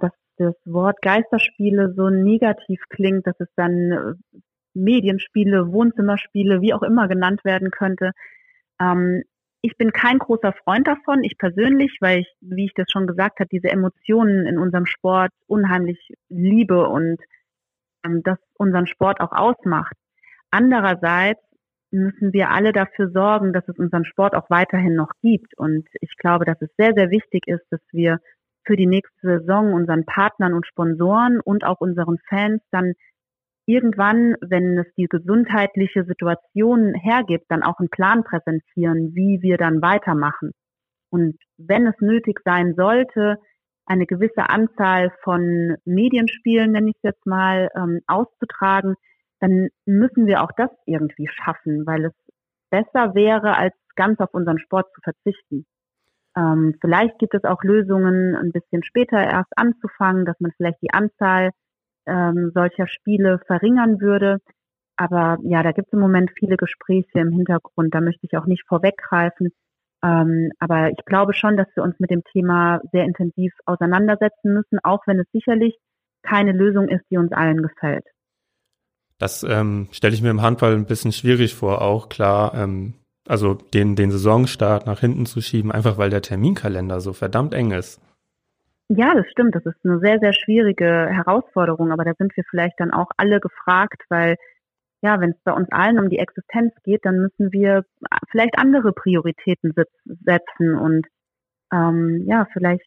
dass das Wort Geisterspiele so negativ klingt, dass es dann äh, Medienspiele, Wohnzimmerspiele, wie auch immer genannt werden könnte. Ähm, ich bin kein großer Freund davon, ich persönlich, weil ich, wie ich das schon gesagt habe, diese Emotionen in unserem Sport unheimlich liebe und ähm, das unseren Sport auch ausmacht. Andererseits müssen wir alle dafür sorgen, dass es unseren Sport auch weiterhin noch gibt. Und ich glaube, dass es sehr, sehr wichtig ist, dass wir für die nächste Saison unseren Partnern und Sponsoren und auch unseren Fans dann irgendwann, wenn es die gesundheitliche Situation hergibt, dann auch einen Plan präsentieren, wie wir dann weitermachen. Und wenn es nötig sein sollte, eine gewisse Anzahl von Medienspielen, nenne ich es jetzt mal, ähm, auszutragen, dann müssen wir auch das irgendwie schaffen, weil es besser wäre, als ganz auf unseren Sport zu verzichten. Ähm, vielleicht gibt es auch Lösungen, ein bisschen später erst anzufangen, dass man vielleicht die Anzahl ähm, solcher Spiele verringern würde. Aber ja, da gibt es im Moment viele Gespräche im Hintergrund. Da möchte ich auch nicht vorweggreifen. Ähm, aber ich glaube schon, dass wir uns mit dem Thema sehr intensiv auseinandersetzen müssen, auch wenn es sicherlich keine Lösung ist, die uns allen gefällt. Das ähm, stelle ich mir im Handball ein bisschen schwierig vor, auch klar, ähm, also den, den Saisonstart nach hinten zu schieben, einfach weil der Terminkalender so verdammt eng ist. Ja, das stimmt. Das ist eine sehr, sehr schwierige Herausforderung, aber da sind wir vielleicht dann auch alle gefragt, weil ja, wenn es bei uns allen um die Existenz geht, dann müssen wir vielleicht andere Prioritäten setzen und ähm, ja, vielleicht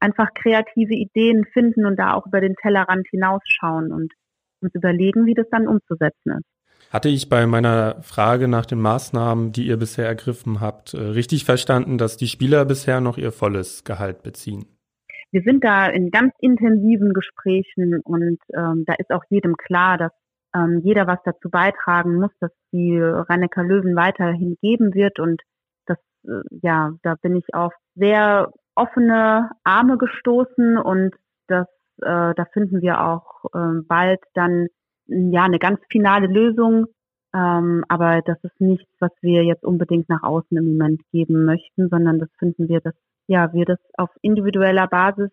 einfach kreative Ideen finden und da auch über den Tellerrand hinausschauen und uns überlegen, wie das dann umzusetzen ist. Hatte ich bei meiner Frage nach den Maßnahmen, die ihr bisher ergriffen habt, äh, richtig verstanden, dass die Spieler bisher noch ihr volles Gehalt beziehen? Wir sind da in ganz intensiven Gesprächen und ähm, da ist auch jedem klar, dass ähm, jeder was dazu beitragen muss, dass die Rhein Löwen weiterhin geben wird und das, äh, ja, da bin ich auf sehr offene Arme gestoßen und das äh, da finden wir auch äh, bald dann ja eine ganz finale Lösung. Ähm, aber das ist nichts, was wir jetzt unbedingt nach außen im Moment geben möchten, sondern das finden wir, dass ja wir das auf individueller Basis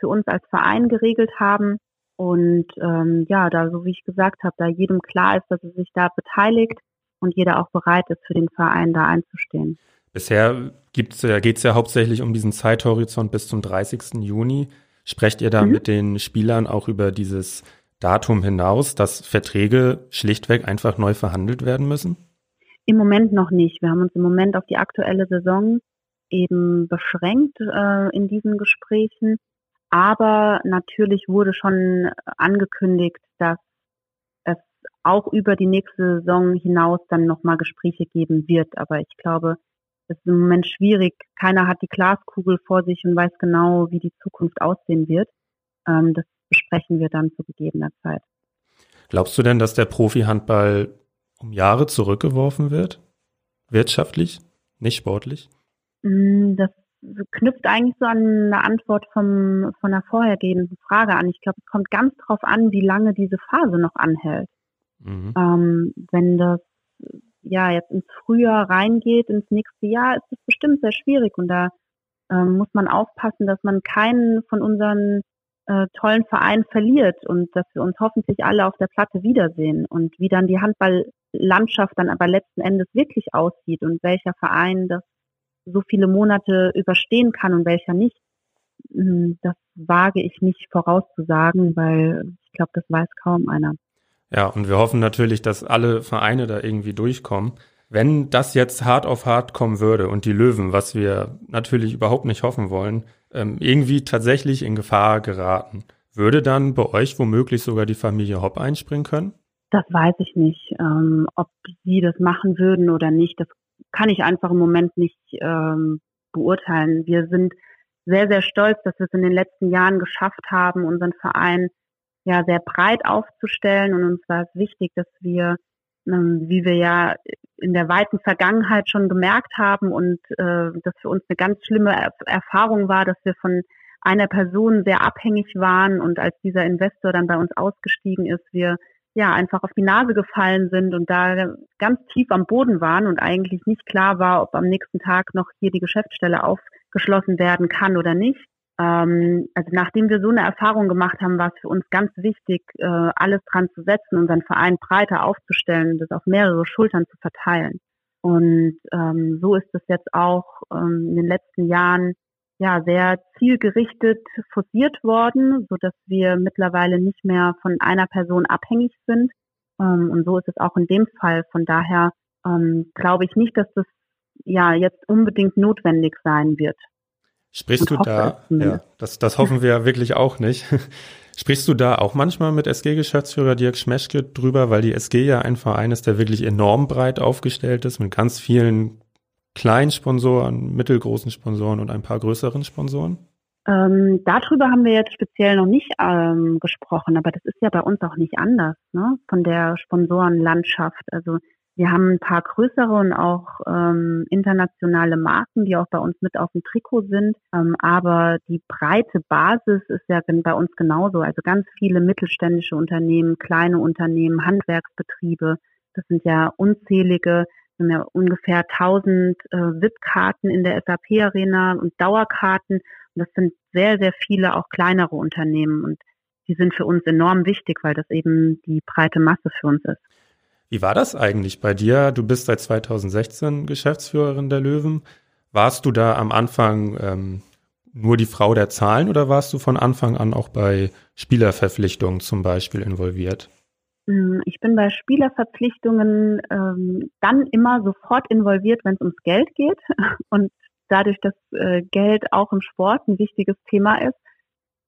für uns als Verein geregelt haben. Und ähm, ja, da, so wie ich gesagt habe, da jedem klar ist, dass er sich da beteiligt und jeder auch bereit ist, für den Verein da einzustehen. Bisher geht es ja hauptsächlich um diesen Zeithorizont bis zum 30. Juni. Sprecht ihr da mhm. mit den Spielern auch über dieses Datum hinaus, dass Verträge schlichtweg einfach neu verhandelt werden müssen? Im Moment noch nicht. Wir haben uns im Moment auf die aktuelle Saison eben beschränkt äh, in diesen Gesprächen. Aber natürlich wurde schon angekündigt, dass es auch über die nächste Saison hinaus dann nochmal Gespräche geben wird. Aber ich glaube, es ist im Moment schwierig. Keiner hat die Glaskugel vor sich und weiß genau, wie die Zukunft aussehen wird. Ähm, das besprechen wir dann zu gegebener Zeit. Glaubst du denn, dass der Profi-Handball um Jahre zurückgeworfen wird? Wirtschaftlich, nicht sportlich? Mm, das knüpft eigentlich so an eine Antwort vom, von der vorhergehenden Frage an. Ich glaube, es kommt ganz drauf an, wie lange diese Phase noch anhält. Mhm. Ähm, wenn das ja jetzt ins Frühjahr reingeht, ins nächste Jahr, ist das bestimmt sehr schwierig und da ähm, muss man aufpassen, dass man keinen von unseren äh, tollen Vereinen verliert und dass wir uns hoffentlich alle auf der Platte wiedersehen und wie dann die Handballlandschaft dann aber letzten Endes wirklich aussieht und welcher Verein das so viele Monate überstehen kann und welcher nicht, hm, das wage ich nicht vorauszusagen, weil ich glaube, das weiß kaum einer. Ja, und wir hoffen natürlich, dass alle Vereine da irgendwie durchkommen. Wenn das jetzt hart auf hart kommen würde und die Löwen, was wir natürlich überhaupt nicht hoffen wollen, ähm, irgendwie tatsächlich in Gefahr geraten, würde dann bei euch womöglich sogar die Familie Hopp einspringen können? Das weiß ich nicht. Ähm, ob sie das machen würden oder nicht, das kann ich einfach im Moment nicht ähm, beurteilen. Wir sind sehr, sehr stolz, dass wir es in den letzten Jahren geschafft haben, unseren Verein ja sehr breit aufzustellen. Und uns war es wichtig, dass wir, wie wir ja in der weiten Vergangenheit schon gemerkt haben und äh, das für uns eine ganz schlimme Erfahrung war, dass wir von einer Person sehr abhängig waren und als dieser Investor dann bei uns ausgestiegen ist, wir ja einfach auf die Nase gefallen sind und da ganz tief am Boden waren und eigentlich nicht klar war, ob am nächsten Tag noch hier die Geschäftsstelle aufgeschlossen werden kann oder nicht. Ähm, also nachdem wir so eine Erfahrung gemacht haben, war es für uns ganz wichtig, äh, alles dran zu setzen, unseren Verein breiter aufzustellen das auf mehrere Schultern zu verteilen. Und ähm, so ist es jetzt auch ähm, in den letzten Jahren ja sehr zielgerichtet forciert worden, so dass wir mittlerweile nicht mehr von einer Person abhängig sind. Ähm, und so ist es auch in dem Fall. Von daher ähm, glaube ich nicht, dass das ja jetzt unbedingt notwendig sein wird. Sprichst du da, ja, das, das hoffen wir wirklich auch nicht. Sprichst du da auch manchmal mit SG-Geschäftsführer Dirk Schmeschke drüber, weil die SG ja ein Verein ist, der wirklich enorm breit aufgestellt ist, mit ganz vielen kleinen Sponsoren, mittelgroßen Sponsoren und ein paar größeren Sponsoren? Ähm, darüber haben wir jetzt speziell noch nicht ähm, gesprochen, aber das ist ja bei uns auch nicht anders, ne? Von der Sponsorenlandschaft. Also wir haben ein paar größere und auch ähm, internationale Marken, die auch bei uns mit auf dem Trikot sind. Ähm, aber die breite Basis ist ja bei uns genauso. Also ganz viele mittelständische Unternehmen, kleine Unternehmen, Handwerksbetriebe. Das sind ja unzählige haben ja ungefähr 1000 äh, VIP-Karten in der SAP-Arena und Dauerkarten. Und das sind sehr, sehr viele auch kleinere Unternehmen. Und die sind für uns enorm wichtig, weil das eben die breite Masse für uns ist. Wie war das eigentlich bei dir? Du bist seit 2016 Geschäftsführerin der Löwen. Warst du da am Anfang ähm, nur die Frau der Zahlen oder warst du von Anfang an auch bei Spielerverpflichtungen zum Beispiel involviert? Hm, ich bin bei Spielerverpflichtungen ähm, dann immer sofort involviert, wenn es ums Geld geht. Und dadurch, dass äh, Geld auch im Sport ein wichtiges Thema ist,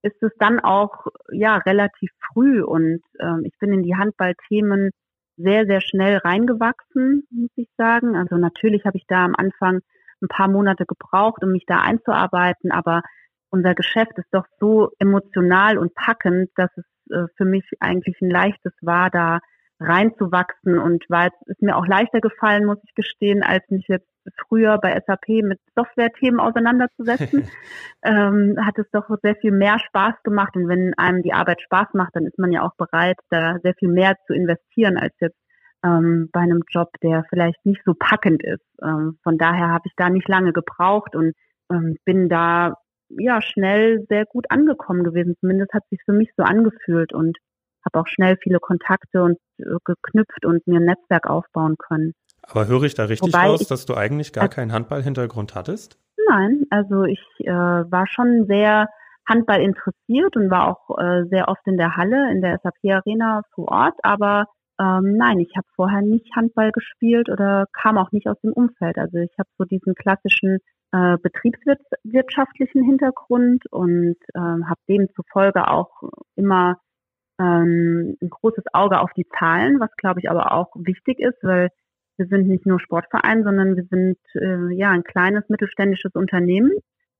ist es dann auch ja relativ früh. Und ähm, ich bin in die Handballthemen sehr, sehr schnell reingewachsen, muss ich sagen. Also natürlich habe ich da am Anfang ein paar Monate gebraucht, um mich da einzuarbeiten, aber unser Geschäft ist doch so emotional und packend, dass es äh, für mich eigentlich ein leichtes war, da reinzuwachsen und weil es ist mir auch leichter gefallen, muss ich gestehen, als mich jetzt früher bei SAP mit Software-Themen auseinanderzusetzen, ähm, hat es doch sehr viel mehr Spaß gemacht und wenn einem die Arbeit Spaß macht, dann ist man ja auch bereit, da sehr viel mehr zu investieren als jetzt ähm, bei einem Job, der vielleicht nicht so packend ist. Ähm, von daher habe ich da nicht lange gebraucht und ähm, bin da ja schnell sehr gut angekommen gewesen. Zumindest hat sich für mich so angefühlt und habe auch schnell viele Kontakte und äh, geknüpft und mir ein Netzwerk aufbauen können. Aber höre ich da richtig Wobei raus, ich, dass du eigentlich gar keinen Handballhintergrund hattest? Nein, also ich äh, war schon sehr Handball interessiert und war auch äh, sehr oft in der Halle, in der SAP Arena vor Ort, aber ähm, nein, ich habe vorher nicht Handball gespielt oder kam auch nicht aus dem Umfeld. Also ich habe so diesen klassischen äh, betriebswirtschaftlichen Hintergrund und äh, habe demzufolge auch immer ähm, ein großes Auge auf die Zahlen, was glaube ich aber auch wichtig ist, weil wir sind nicht nur Sportverein, sondern wir sind äh, ja ein kleines mittelständisches Unternehmen.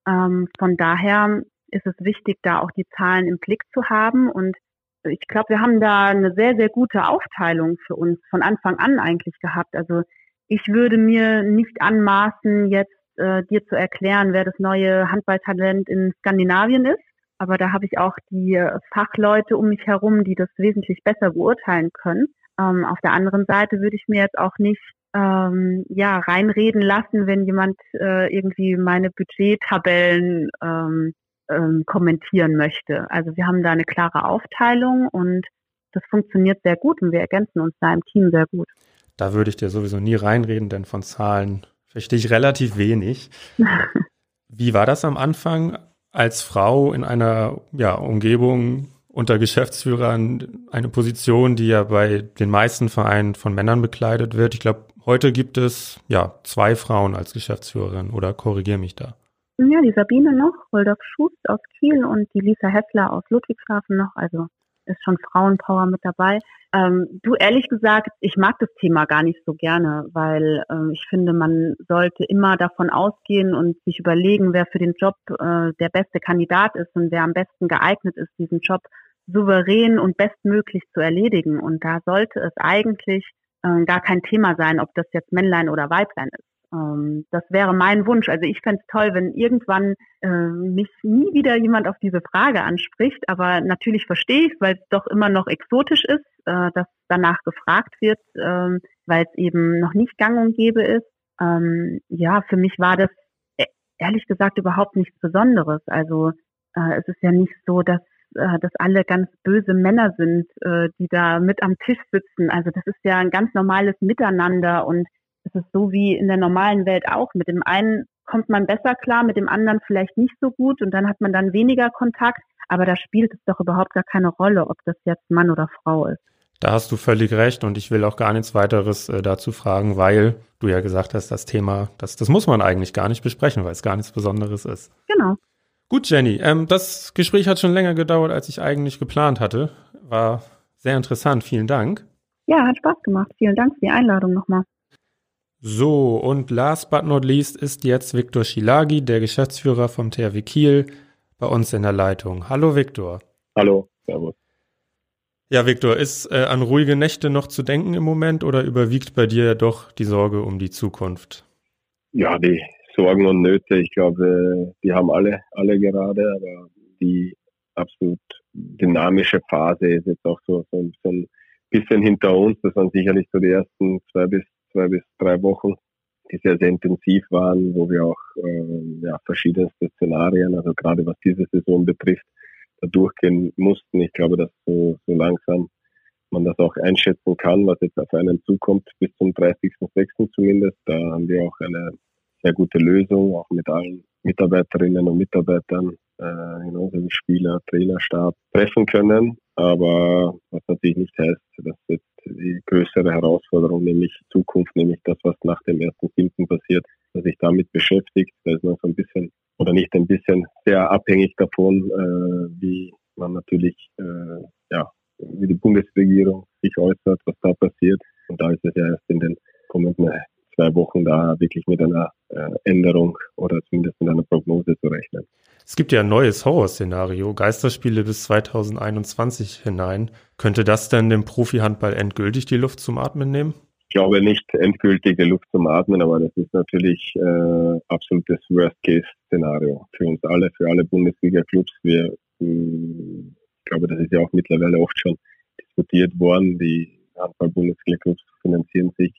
Ähm, von daher ist es wichtig, da auch die Zahlen im Blick zu haben und ich glaube, wir haben da eine sehr, sehr gute Aufteilung für uns von Anfang an eigentlich gehabt. Also ich würde mir nicht anmaßen, jetzt äh, dir zu erklären, wer das neue Handballtalent in Skandinavien ist. Aber da habe ich auch die äh, Fachleute um mich herum, die das wesentlich besser beurteilen können. Ähm, auf der anderen Seite würde ich mir jetzt auch nicht ähm, ja reinreden lassen, wenn jemand äh, irgendwie meine Budgettabellen ähm, ähm, kommentieren möchte. Also wir haben da eine klare Aufteilung und das funktioniert sehr gut und wir ergänzen uns da im Team sehr gut. Da würde ich dir sowieso nie reinreden, denn von Zahlen verstehe ich relativ wenig. Wie war das am Anfang als Frau in einer ja, Umgebung unter Geschäftsführern, eine Position, die ja bei den meisten Vereinen von Männern bekleidet wird? Ich glaube, heute gibt es ja zwei Frauen als Geschäftsführerin oder korrigiere mich da. Ja, die Sabine noch, Roldorf Schust aus Kiel und die Lisa Hessler aus Ludwigshafen noch. Also ist schon Frauenpower mit dabei. Ähm, du ehrlich gesagt, ich mag das Thema gar nicht so gerne, weil äh, ich finde, man sollte immer davon ausgehen und sich überlegen, wer für den Job äh, der beste Kandidat ist und wer am besten geeignet ist, diesen Job souverän und bestmöglich zu erledigen. Und da sollte es eigentlich äh, gar kein Thema sein, ob das jetzt Männlein oder Weiblein ist. Ähm, das wäre mein Wunsch. Also ich fände es toll, wenn irgendwann äh, mich nie wieder jemand auf diese Frage anspricht. Aber natürlich verstehe ich weil es doch immer noch exotisch ist, äh, dass danach gefragt wird, äh, weil es eben noch nicht gang und gäbe ist. Ähm, ja, für mich war das e-, ehrlich gesagt überhaupt nichts Besonderes. Also äh, es ist ja nicht so, dass äh, dass alle ganz böse Männer sind, äh, die da mit am Tisch sitzen. Also das ist ja ein ganz normales Miteinander und es ist so wie in der normalen Welt auch. Mit dem einen kommt man besser klar, mit dem anderen vielleicht nicht so gut und dann hat man dann weniger Kontakt. Aber da spielt es doch überhaupt gar keine Rolle, ob das jetzt Mann oder Frau ist. Da hast du völlig recht und ich will auch gar nichts weiteres äh, dazu fragen, weil du ja gesagt hast, das Thema, das, das muss man eigentlich gar nicht besprechen, weil es gar nichts Besonderes ist. Genau. Gut, Jenny, ähm, das Gespräch hat schon länger gedauert, als ich eigentlich geplant hatte. War sehr interessant, vielen Dank. Ja, hat Spaß gemacht. Vielen Dank für die Einladung nochmal. So, und last but not least ist jetzt Viktor Schilagi, der Geschäftsführer vom THW Kiel, bei uns in der Leitung. Hallo Viktor. Hallo, servus. Ja, Viktor, ist äh, an ruhige Nächte noch zu denken im Moment oder überwiegt bei dir doch die Sorge um die Zukunft? Ja, die Sorgen und Nöte, ich glaube, die haben alle, alle gerade, aber die absolut dynamische Phase ist jetzt auch so, so, so ein bisschen hinter uns. Das waren sicherlich so die ersten zwei bis zwei bis drei Wochen, die sehr, sehr intensiv waren, wo wir auch äh, ja, verschiedenste Szenarien, also gerade was diese Saison betrifft, da durchgehen mussten. Ich glaube, dass so, so langsam man das auch einschätzen kann, was jetzt auf einen zukommt, bis zum 30.06. zumindest. Da haben wir auch eine sehr gute Lösung, auch mit allen Mitarbeiterinnen und Mitarbeitern, äh, genauso wie Spieler, Trainerstab treffen können. Aber was natürlich nicht heißt, dass jetzt die größere Herausforderung, nämlich Zukunft, nämlich das, was nach dem ersten Siebten passiert, dass sich damit beschäftigt. Da ist man so ein bisschen oder nicht ein bisschen sehr abhängig davon, äh, wie man natürlich äh, ja wie die Bundesregierung sich äußert, was da passiert. Und da ist es ja erst in den kommenden zwei Wochen da wirklich mit einer äh, Änderung oder zumindest mit einer Prognose zu rechnen. Es gibt ja ein neues Horrorszenario, Geisterspiele bis 2021 hinein. Könnte das denn dem Profi-Handball endgültig die Luft zum Atmen nehmen? Ich glaube nicht endgültig die Luft zum Atmen, aber das ist natürlich äh, absolutes Worst-Case-Szenario für uns alle, für alle Bundesliga-Clubs. Wir, mh, hm, ich glaube, das ist ja auch mittlerweile oft schon diskutiert worden. Die Handball-Bundesliga-Clubs finanzieren sich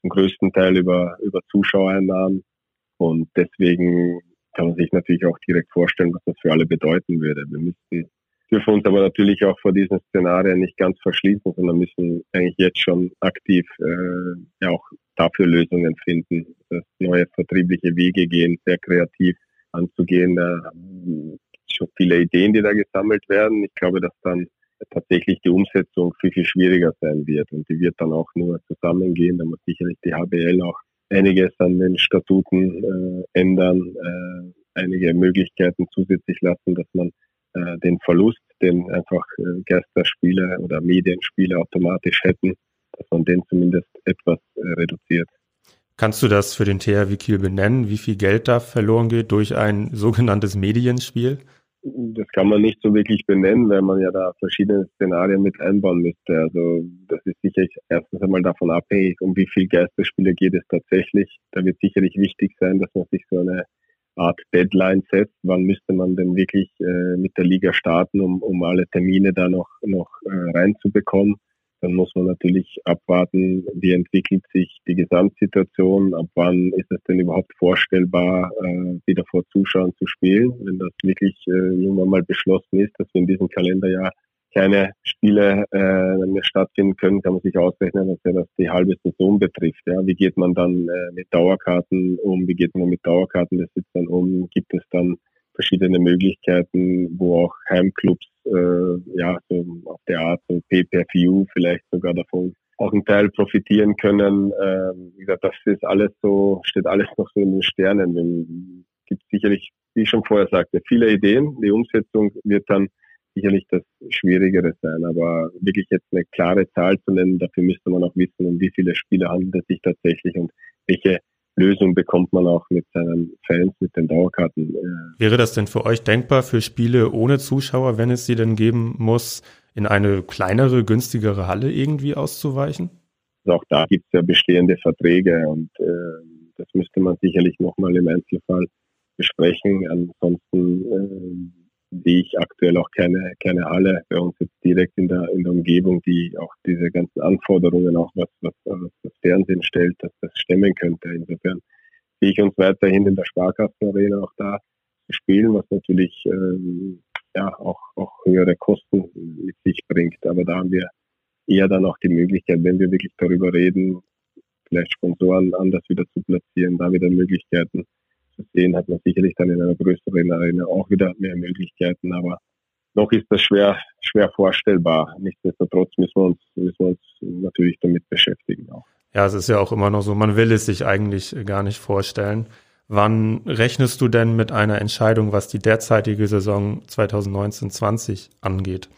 zum größten Teil über, über Zuschauereinnahmen. Und deswegen kann man sich natürlich auch direkt vorstellen, was das für alle bedeuten würde. Wir müssten, dürfen uns aber natürlich auch vor diesen Szenarien nicht ganz verschließen, sondern müssen eigentlich jetzt schon aktiv äh, ja auch dafür Lösungen finden, dass neue vertriebliche Wege gehen, sehr kreativ anzugehen. Da schon viele Ideen, die da gesammelt werden. Ich glaube, dass dann tatsächlich die Umsetzung viel, viel schwieriger sein wird. Und die wird dann auch nur zusammengehen. Da muss sicherlich die HBL auch einiges an den Statuten äh, ändern, äh, einige Möglichkeiten zusätzlich lassen, dass man äh, den Verlust, den einfach äh, Geisterspiele oder Medienspiele automatisch hätten, dass man den zumindest etwas äh, reduziert. Kannst du das für den THW Kiel benennen, wie viel Geld da verloren geht durch ein sogenanntes Medienspiel? Das kann man nicht so wirklich benennen, weil man ja da verschiedene Szenarien mit einbauen müsste. Also das ist sicherlich erstens einmal davon abhängig, um wie viel Geisterspiele geht es tatsächlich. Da wird sicherlich wichtig sein, dass man sich so eine Art Deadline setzt. Wann müsste man denn wirklich äh, mit der Liga starten, um, um alle Termine da noch, noch äh, reinzubekommen? Dann muss man natürlich abwarten, wie entwickelt sich die Gesamtsituation, ab wann ist es denn überhaupt vorstellbar, äh, wieder vor Zuschauern zu spielen. Wenn das wirklich äh, irgendwann mal beschlossen ist, dass wir in diesem Kalenderjahr keine Spiele äh, mehr stattfinden können, kann man sich ausrechnen, dass ja das die halbe Saison betrifft. Ja. Wie geht man dann äh, mit Dauerkarten um? Wie geht man mit Dauerkartenbesitzern um? Gibt es dann verschiedene Möglichkeiten, wo auch Heimclubs äh, ja so auf der Art so Pay-per-View vielleicht sogar davon auch einen Teil profitieren können. Ähm, wie gesagt, das ist alles so, steht alles noch so in den Sternen. Es gibt sicherlich, wie ich schon vorher sagte, viele Ideen. Die Umsetzung wird dann sicherlich das Schwierigere sein. Aber wirklich jetzt eine klare Zahl zu nennen, dafür müsste man auch wissen, um wie viele Spiele handelt es sich tatsächlich und welche Lösung bekommt man auch mit seinen Fans, mit den Dauerkarten. Äh. Wäre das denn für euch denkbar für Spiele ohne Zuschauer, wenn es sie denn geben muss, in eine kleinere, günstigere Halle irgendwie auszuweichen? Also auch da gibt es ja bestehende Verträge und äh, das müsste man sicherlich nochmal im Einzelfall besprechen. Ansonsten äh, sehe ich aktuell auch keine, keine Halle bei uns jetzt direkt in der, in der Umgebung, die auch diese ganzen Anforderungen, auch was, was, was das Fernsehen stellt, dass das stemmen könnte. Insofern sehe ich uns weiterhin in der Sparkassenarena auch da spielen, was natürlich ähm, ja auch, auch höhere Kosten mit sich bringt. Aber da haben wir eher dann auch die Möglichkeit, wenn wir wirklich darüber reden, vielleicht Sponsoren anders wieder zu platzieren, da wieder Möglichkeiten sehen, hat man sicherlich dann in einer größeren Arena auch wieder mehr Möglichkeiten, aber noch ist das schwer, schwer vorstellbar. Nichtsdestotrotz müssen wir uns, müssen wir uns natürlich damit beschäftigen auch. Ja, es ist ja auch immer noch so, man will es sich eigentlich gar nicht vorstellen. Wann rechnest du denn mit einer Entscheidung, was die derzeitige Saison 2019-20 angeht?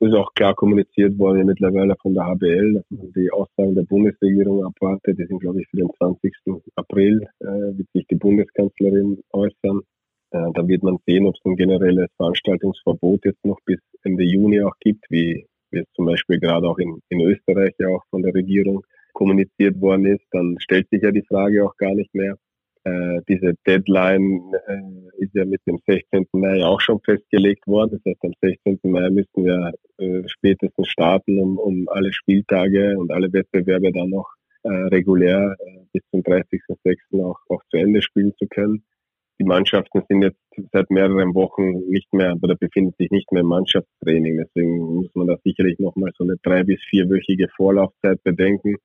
Ist auch klar kommuniziert worden mittlerweile von der HBL, dass man die Aussagen der Bundesregierung abwartet. Die sind, glaube ich, für den 20. April äh, wird sich die Bundeskanzlerin äußern. Äh, da wird man sehen, ob es ein generelles Veranstaltungsverbot jetzt noch bis Ende Juni auch gibt, wie, wie es zum Beispiel gerade auch in, in Österreich ja auch von der Regierung kommuniziert worden ist. Dann stellt sich ja die Frage auch gar nicht mehr, äh, diese Deadline äh, ist ja mit dem 16. Mai auch schon festgelegt worden. Das heißt, am 16. Mai müssten wir äh, spätestens starten, um, um alle Spieltage und alle Wettbewerbe dann noch äh, regulär äh, bis zum 30.06. Auch, auch zu Ende spielen zu können. Die Mannschaften sind jetzt seit mehreren Wochen nicht mehr oder befinden sich nicht mehr im Mannschaftstraining. Deswegen muss man da sicherlich nochmal so eine drei- bis vierwöchige Vorlaufzeit bedenken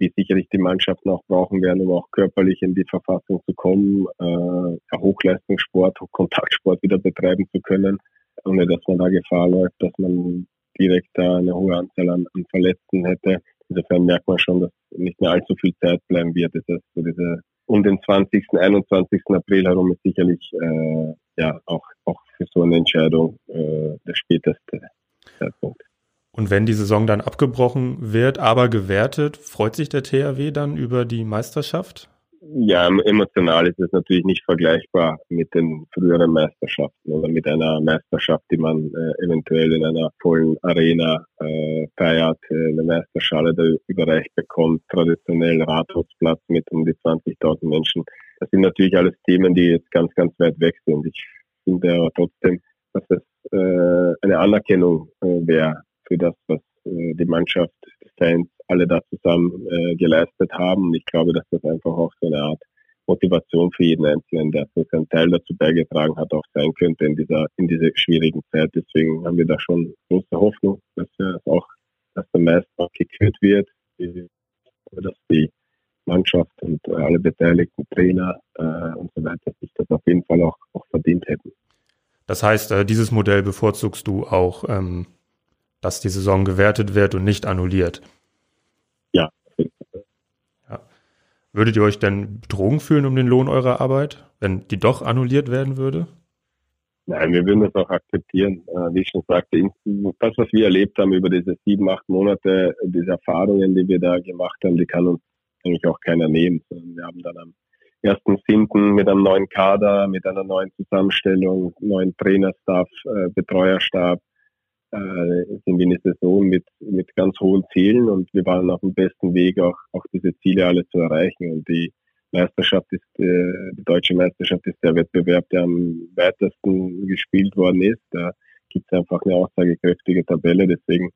die sicherlich die Mannschaften auch brauchen werden, um auch körperlich in die Verfassung zu kommen, äh, Hochleistungssport, Kontaktsport wieder betreiben zu können, ohne dass man da Gefahr läuft, dass man direkt da eine hohe Anzahl an, an Verletzten hätte. Insofern merkt man schon, dass nicht mehr allzu viel Zeit bleiben wird. Das heißt, so diese um den 20., 21. April herum ist sicherlich äh, ja auch, auch für so eine Entscheidung äh, der späteste Zeitpunkt. Und wenn die Saison dann abgebrochen wird, aber gewertet, freut sich der THW dann über die Meisterschaft? Ja, emotional ist es natürlich nicht vergleichbar mit den früheren Meisterschaften oder mit einer Meisterschaft, die man äh, eventuell in einer vollen Arena äh, feiert, äh, eine Meisterschale da überreicht bekommt, traditionell Rathausplatz mit um die 20.000 Menschen. Das sind natürlich alles Themen, die jetzt ganz, ganz weit weg sind. Ich finde aber trotzdem, dass es äh, eine Anerkennung äh, wäre für das, was äh, die Mannschaft, die Fans, alle da zusammen äh, geleistet haben. Und ich glaube, dass das einfach auch so eine Art Motivation für jeden Einzelnen, der so seinen Teil dazu beigetragen hat, auch sein könnte in dieser, in dieser schwierigen Zeit. Deswegen haben wir da schon große Hoffnung, dass wir auch, dass der Meister gekürt wird, dass die Mannschaft und alle beteiligten Trainer äh, und so weiter sich das auf jeden Fall auch, auch verdient hätten. Das heißt, äh, dieses Modell bevorzugst du auch ähm, dass die Saison gewertet wird und nicht annulliert. Ja. ja. Würdet ihr euch denn betrogen fühlen um den Lohn eurer Arbeit, wenn die doch annulliert werden würde? Nein, wir würden das auch akzeptieren. Äh, wie ich schon sagte, das, was wir erlebt haben über diese sieben, acht Monate, diese Erfahrungen, die wir da gemacht haben, die kann uns eigentlich auch keiner nehmen. Wir haben dann am 1.7. mit einem neuen Kader, mit einer neuen Zusammenstellung, neuen Trainerstaff, äh, Betreuerstab, äh, sind wir eine Saison mit, mit ganz hohen Zielen und wir waren auf dem besten Weg, auch, auch diese Ziele alle zu erreichen. Und die Meisterschaft ist, äh, die deutsche Meisterschaft ist der Wettbewerb, der am weitesten gespielt worden ist. Da gibt es einfach eine aussagekräftige Tabelle. Deswegen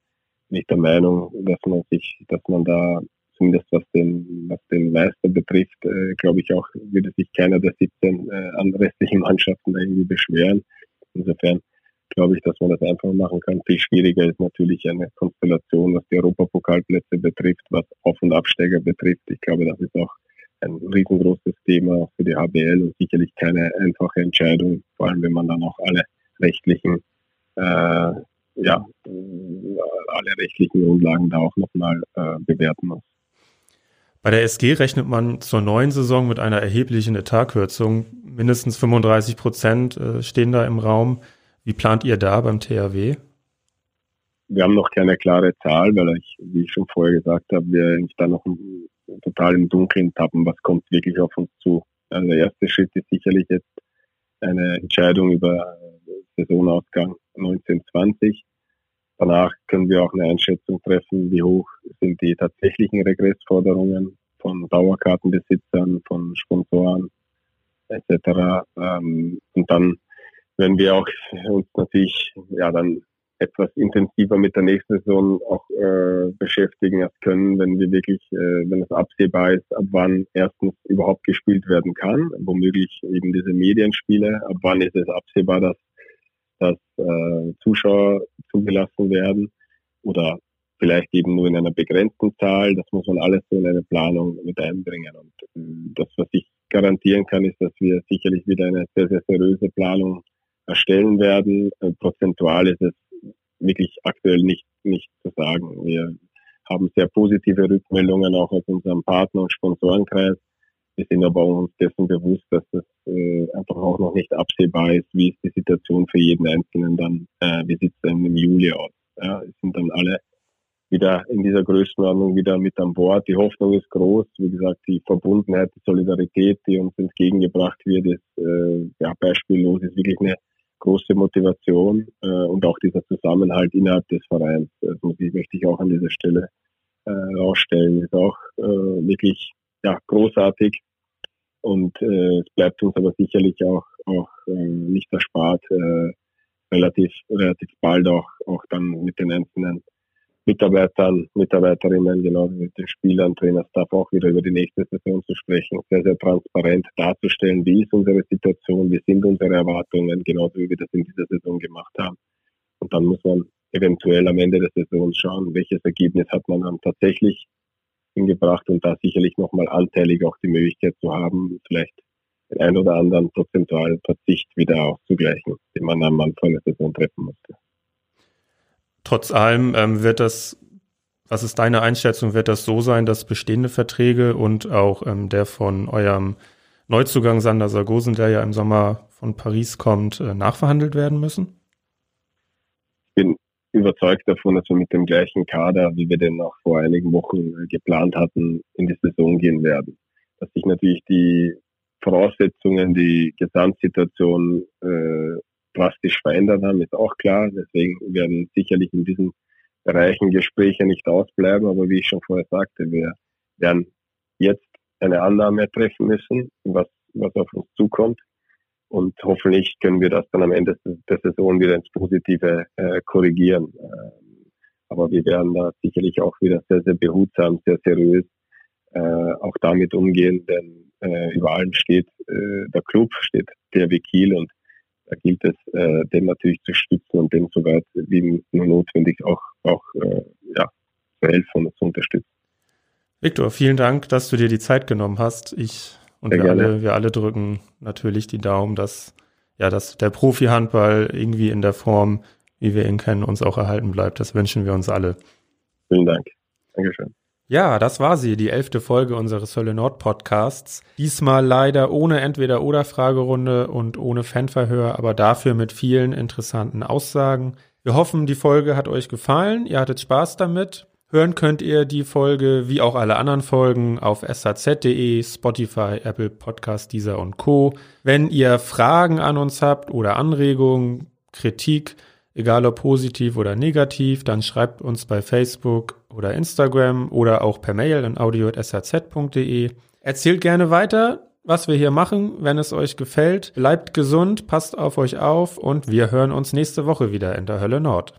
bin ich der Meinung, dass man sich, dass man da zumindest was den, was den Meister betrifft, äh, glaube ich auch, würde sich keiner der 17 äh, restlichen Mannschaften da irgendwie beschweren. Insofern glaube ich, dass man das einfach machen kann. Viel schwieriger ist natürlich eine Konstellation, was die Europapokalplätze betrifft, was Auf- und Absteiger betrifft. Ich glaube, das ist auch ein riesengroßes Thema für die HBL und sicherlich keine einfache Entscheidung, vor allem wenn man dann auch alle rechtlichen, äh, ja, alle rechtlichen Grundlagen da auch nochmal äh, bewerten muss. Bei der SG rechnet man zur neuen Saison mit einer erheblichen Etatkürzung. Mindestens 35 Prozent äh, stehen da im Raum. Wie plant ihr da beim THW? Wir haben noch keine klare Zahl, weil ich, wie ich schon vorher gesagt habe, wir da noch total im Dunkeln tappen, was kommt wirklich auf uns zu. Also der erste Schritt ist sicherlich jetzt eine Entscheidung über Saisonausgang 1920. Danach können wir auch eine Einschätzung treffen, wie hoch sind die tatsächlichen Regressforderungen von Dauerkartenbesitzern, von Sponsoren etc. Ähm, und dann werden wir auch uns natürlich ja dann etwas intensiver mit der nächsten Saison auch äh, beschäftigen als können, wenn wir wirklich, äh, wenn es absehbar ist, ab wann erstens überhaupt gespielt werden kann, womöglich eben diese Medienspiele, ab wann ist es absehbar, dass, dass äh, Zuschauer zugelassen werden oder vielleicht eben nur in einer begrenzten Zahl. Das muss man alles so in eine Planung mit einbringen. Und äh, das, was ich garantieren kann, ist, dass wir sicherlich wieder eine sehr, sehr seriöse Planung erstellen werden. Äh, prozentual ist es wirklich aktuell nicht, nicht zu sagen. Wir haben sehr positive Rückmeldungen auch aus unserem Partner- und Sponsorenkreis. Wir sind aber uns dessen bewusst, dass das äh, einfach auch noch nicht absehbar ist, wie ist die Situation für jeden Einzelnen dann, äh, wie sieht es dann im Juli aus. Ja, es sind dann alle wieder in dieser Größenordnung wieder mit an Bord. Die Hoffnung ist groß. Wie gesagt, die Verbundenheit, die Solidarität, die uns entgegengebracht wird, ist äh, ja, beispiellos, ist wirklich eine große Motivation äh, und auch dieser Zusammenhalt innerhalb des Vereins. Das muss ich, möchte ich auch an dieser Stelle äh, herausstellen. Ist auch äh, wirklich ja, großartig und äh, es bleibt uns aber sicherlich auch, auch äh, nicht erspart, äh, relativ, relativ bald auch, auch dann mit den einzelnen Mitarbeitern, Mitarbeiterinnen, genau mit den Spielern, Trainerstaff auch wieder über die nächste Saison zu sprechen, sehr, sehr transparent darzustellen, wie ist unsere Situation, wie sind unsere Erwartungen, genauso wie wir das in dieser Saison gemacht haben. Und dann muss man eventuell am Ende der Saison schauen, welches Ergebnis hat man dann tatsächlich hingebracht und da sicherlich nochmal anteilig auch die Möglichkeit zu haben, vielleicht den ein oder anderen prozentualen Verzicht wieder auszugleichen, den man am Anfang der Saison treffen musste. Trotz allem ähm, wird das, was ist deine Einschätzung, wird das so sein, dass bestehende Verträge und auch ähm, der von eurem Neuzugang Sander Sargosen, der ja im Sommer von Paris kommt, äh, nachverhandelt werden müssen? Ich bin überzeugt davon, dass wir mit dem gleichen Kader, wie wir den auch vor einigen Wochen äh, geplant hatten, in die Saison gehen werden. Dass sich natürlich die Voraussetzungen, die Gesamtsituation äh, drastisch verändert haben, ist auch klar. Deswegen werden sicherlich in diesen Bereichen Gespräche nicht ausbleiben. Aber wie ich schon vorher sagte, wir werden jetzt eine Annahme treffen müssen, was, was auf uns zukommt. Und hoffentlich können wir das dann am Ende der Saison wieder ins Positive äh, korrigieren. Ähm, aber wir werden da sicherlich auch wieder sehr, sehr behutsam, sehr seriös äh, auch damit umgehen, denn äh, über allem steht äh, der Club, steht der Kiel und da gilt es, äh, den natürlich zu stützen und den soweit wie nur notwendig auch, auch äh, ja, zu helfen und zu unterstützen. Viktor, vielen Dank, dass du dir die Zeit genommen hast. Ich und wir alle, wir alle drücken natürlich die Daumen, dass ja, dass der Profi-Handball irgendwie in der Form, wie wir ihn kennen, uns auch erhalten bleibt. Das wünschen wir uns alle. Vielen Dank. Dankeschön. Ja, das war sie, die elfte Folge unseres Hölle Nord Podcasts. Diesmal leider ohne Entweder-Oder-Fragerunde und ohne Fanverhör, aber dafür mit vielen interessanten Aussagen. Wir hoffen, die Folge hat euch gefallen. Ihr hattet Spaß damit. Hören könnt ihr die Folge wie auch alle anderen Folgen auf saz.de, Spotify, Apple Podcast, Deezer und Co. Wenn ihr Fragen an uns habt oder Anregungen, Kritik, egal ob positiv oder negativ, dann schreibt uns bei Facebook oder Instagram oder auch per Mail an audio.srz.de. Erzählt gerne weiter, was wir hier machen, wenn es euch gefällt. Bleibt gesund, passt auf euch auf und wir hören uns nächste Woche wieder in der Hölle Nord.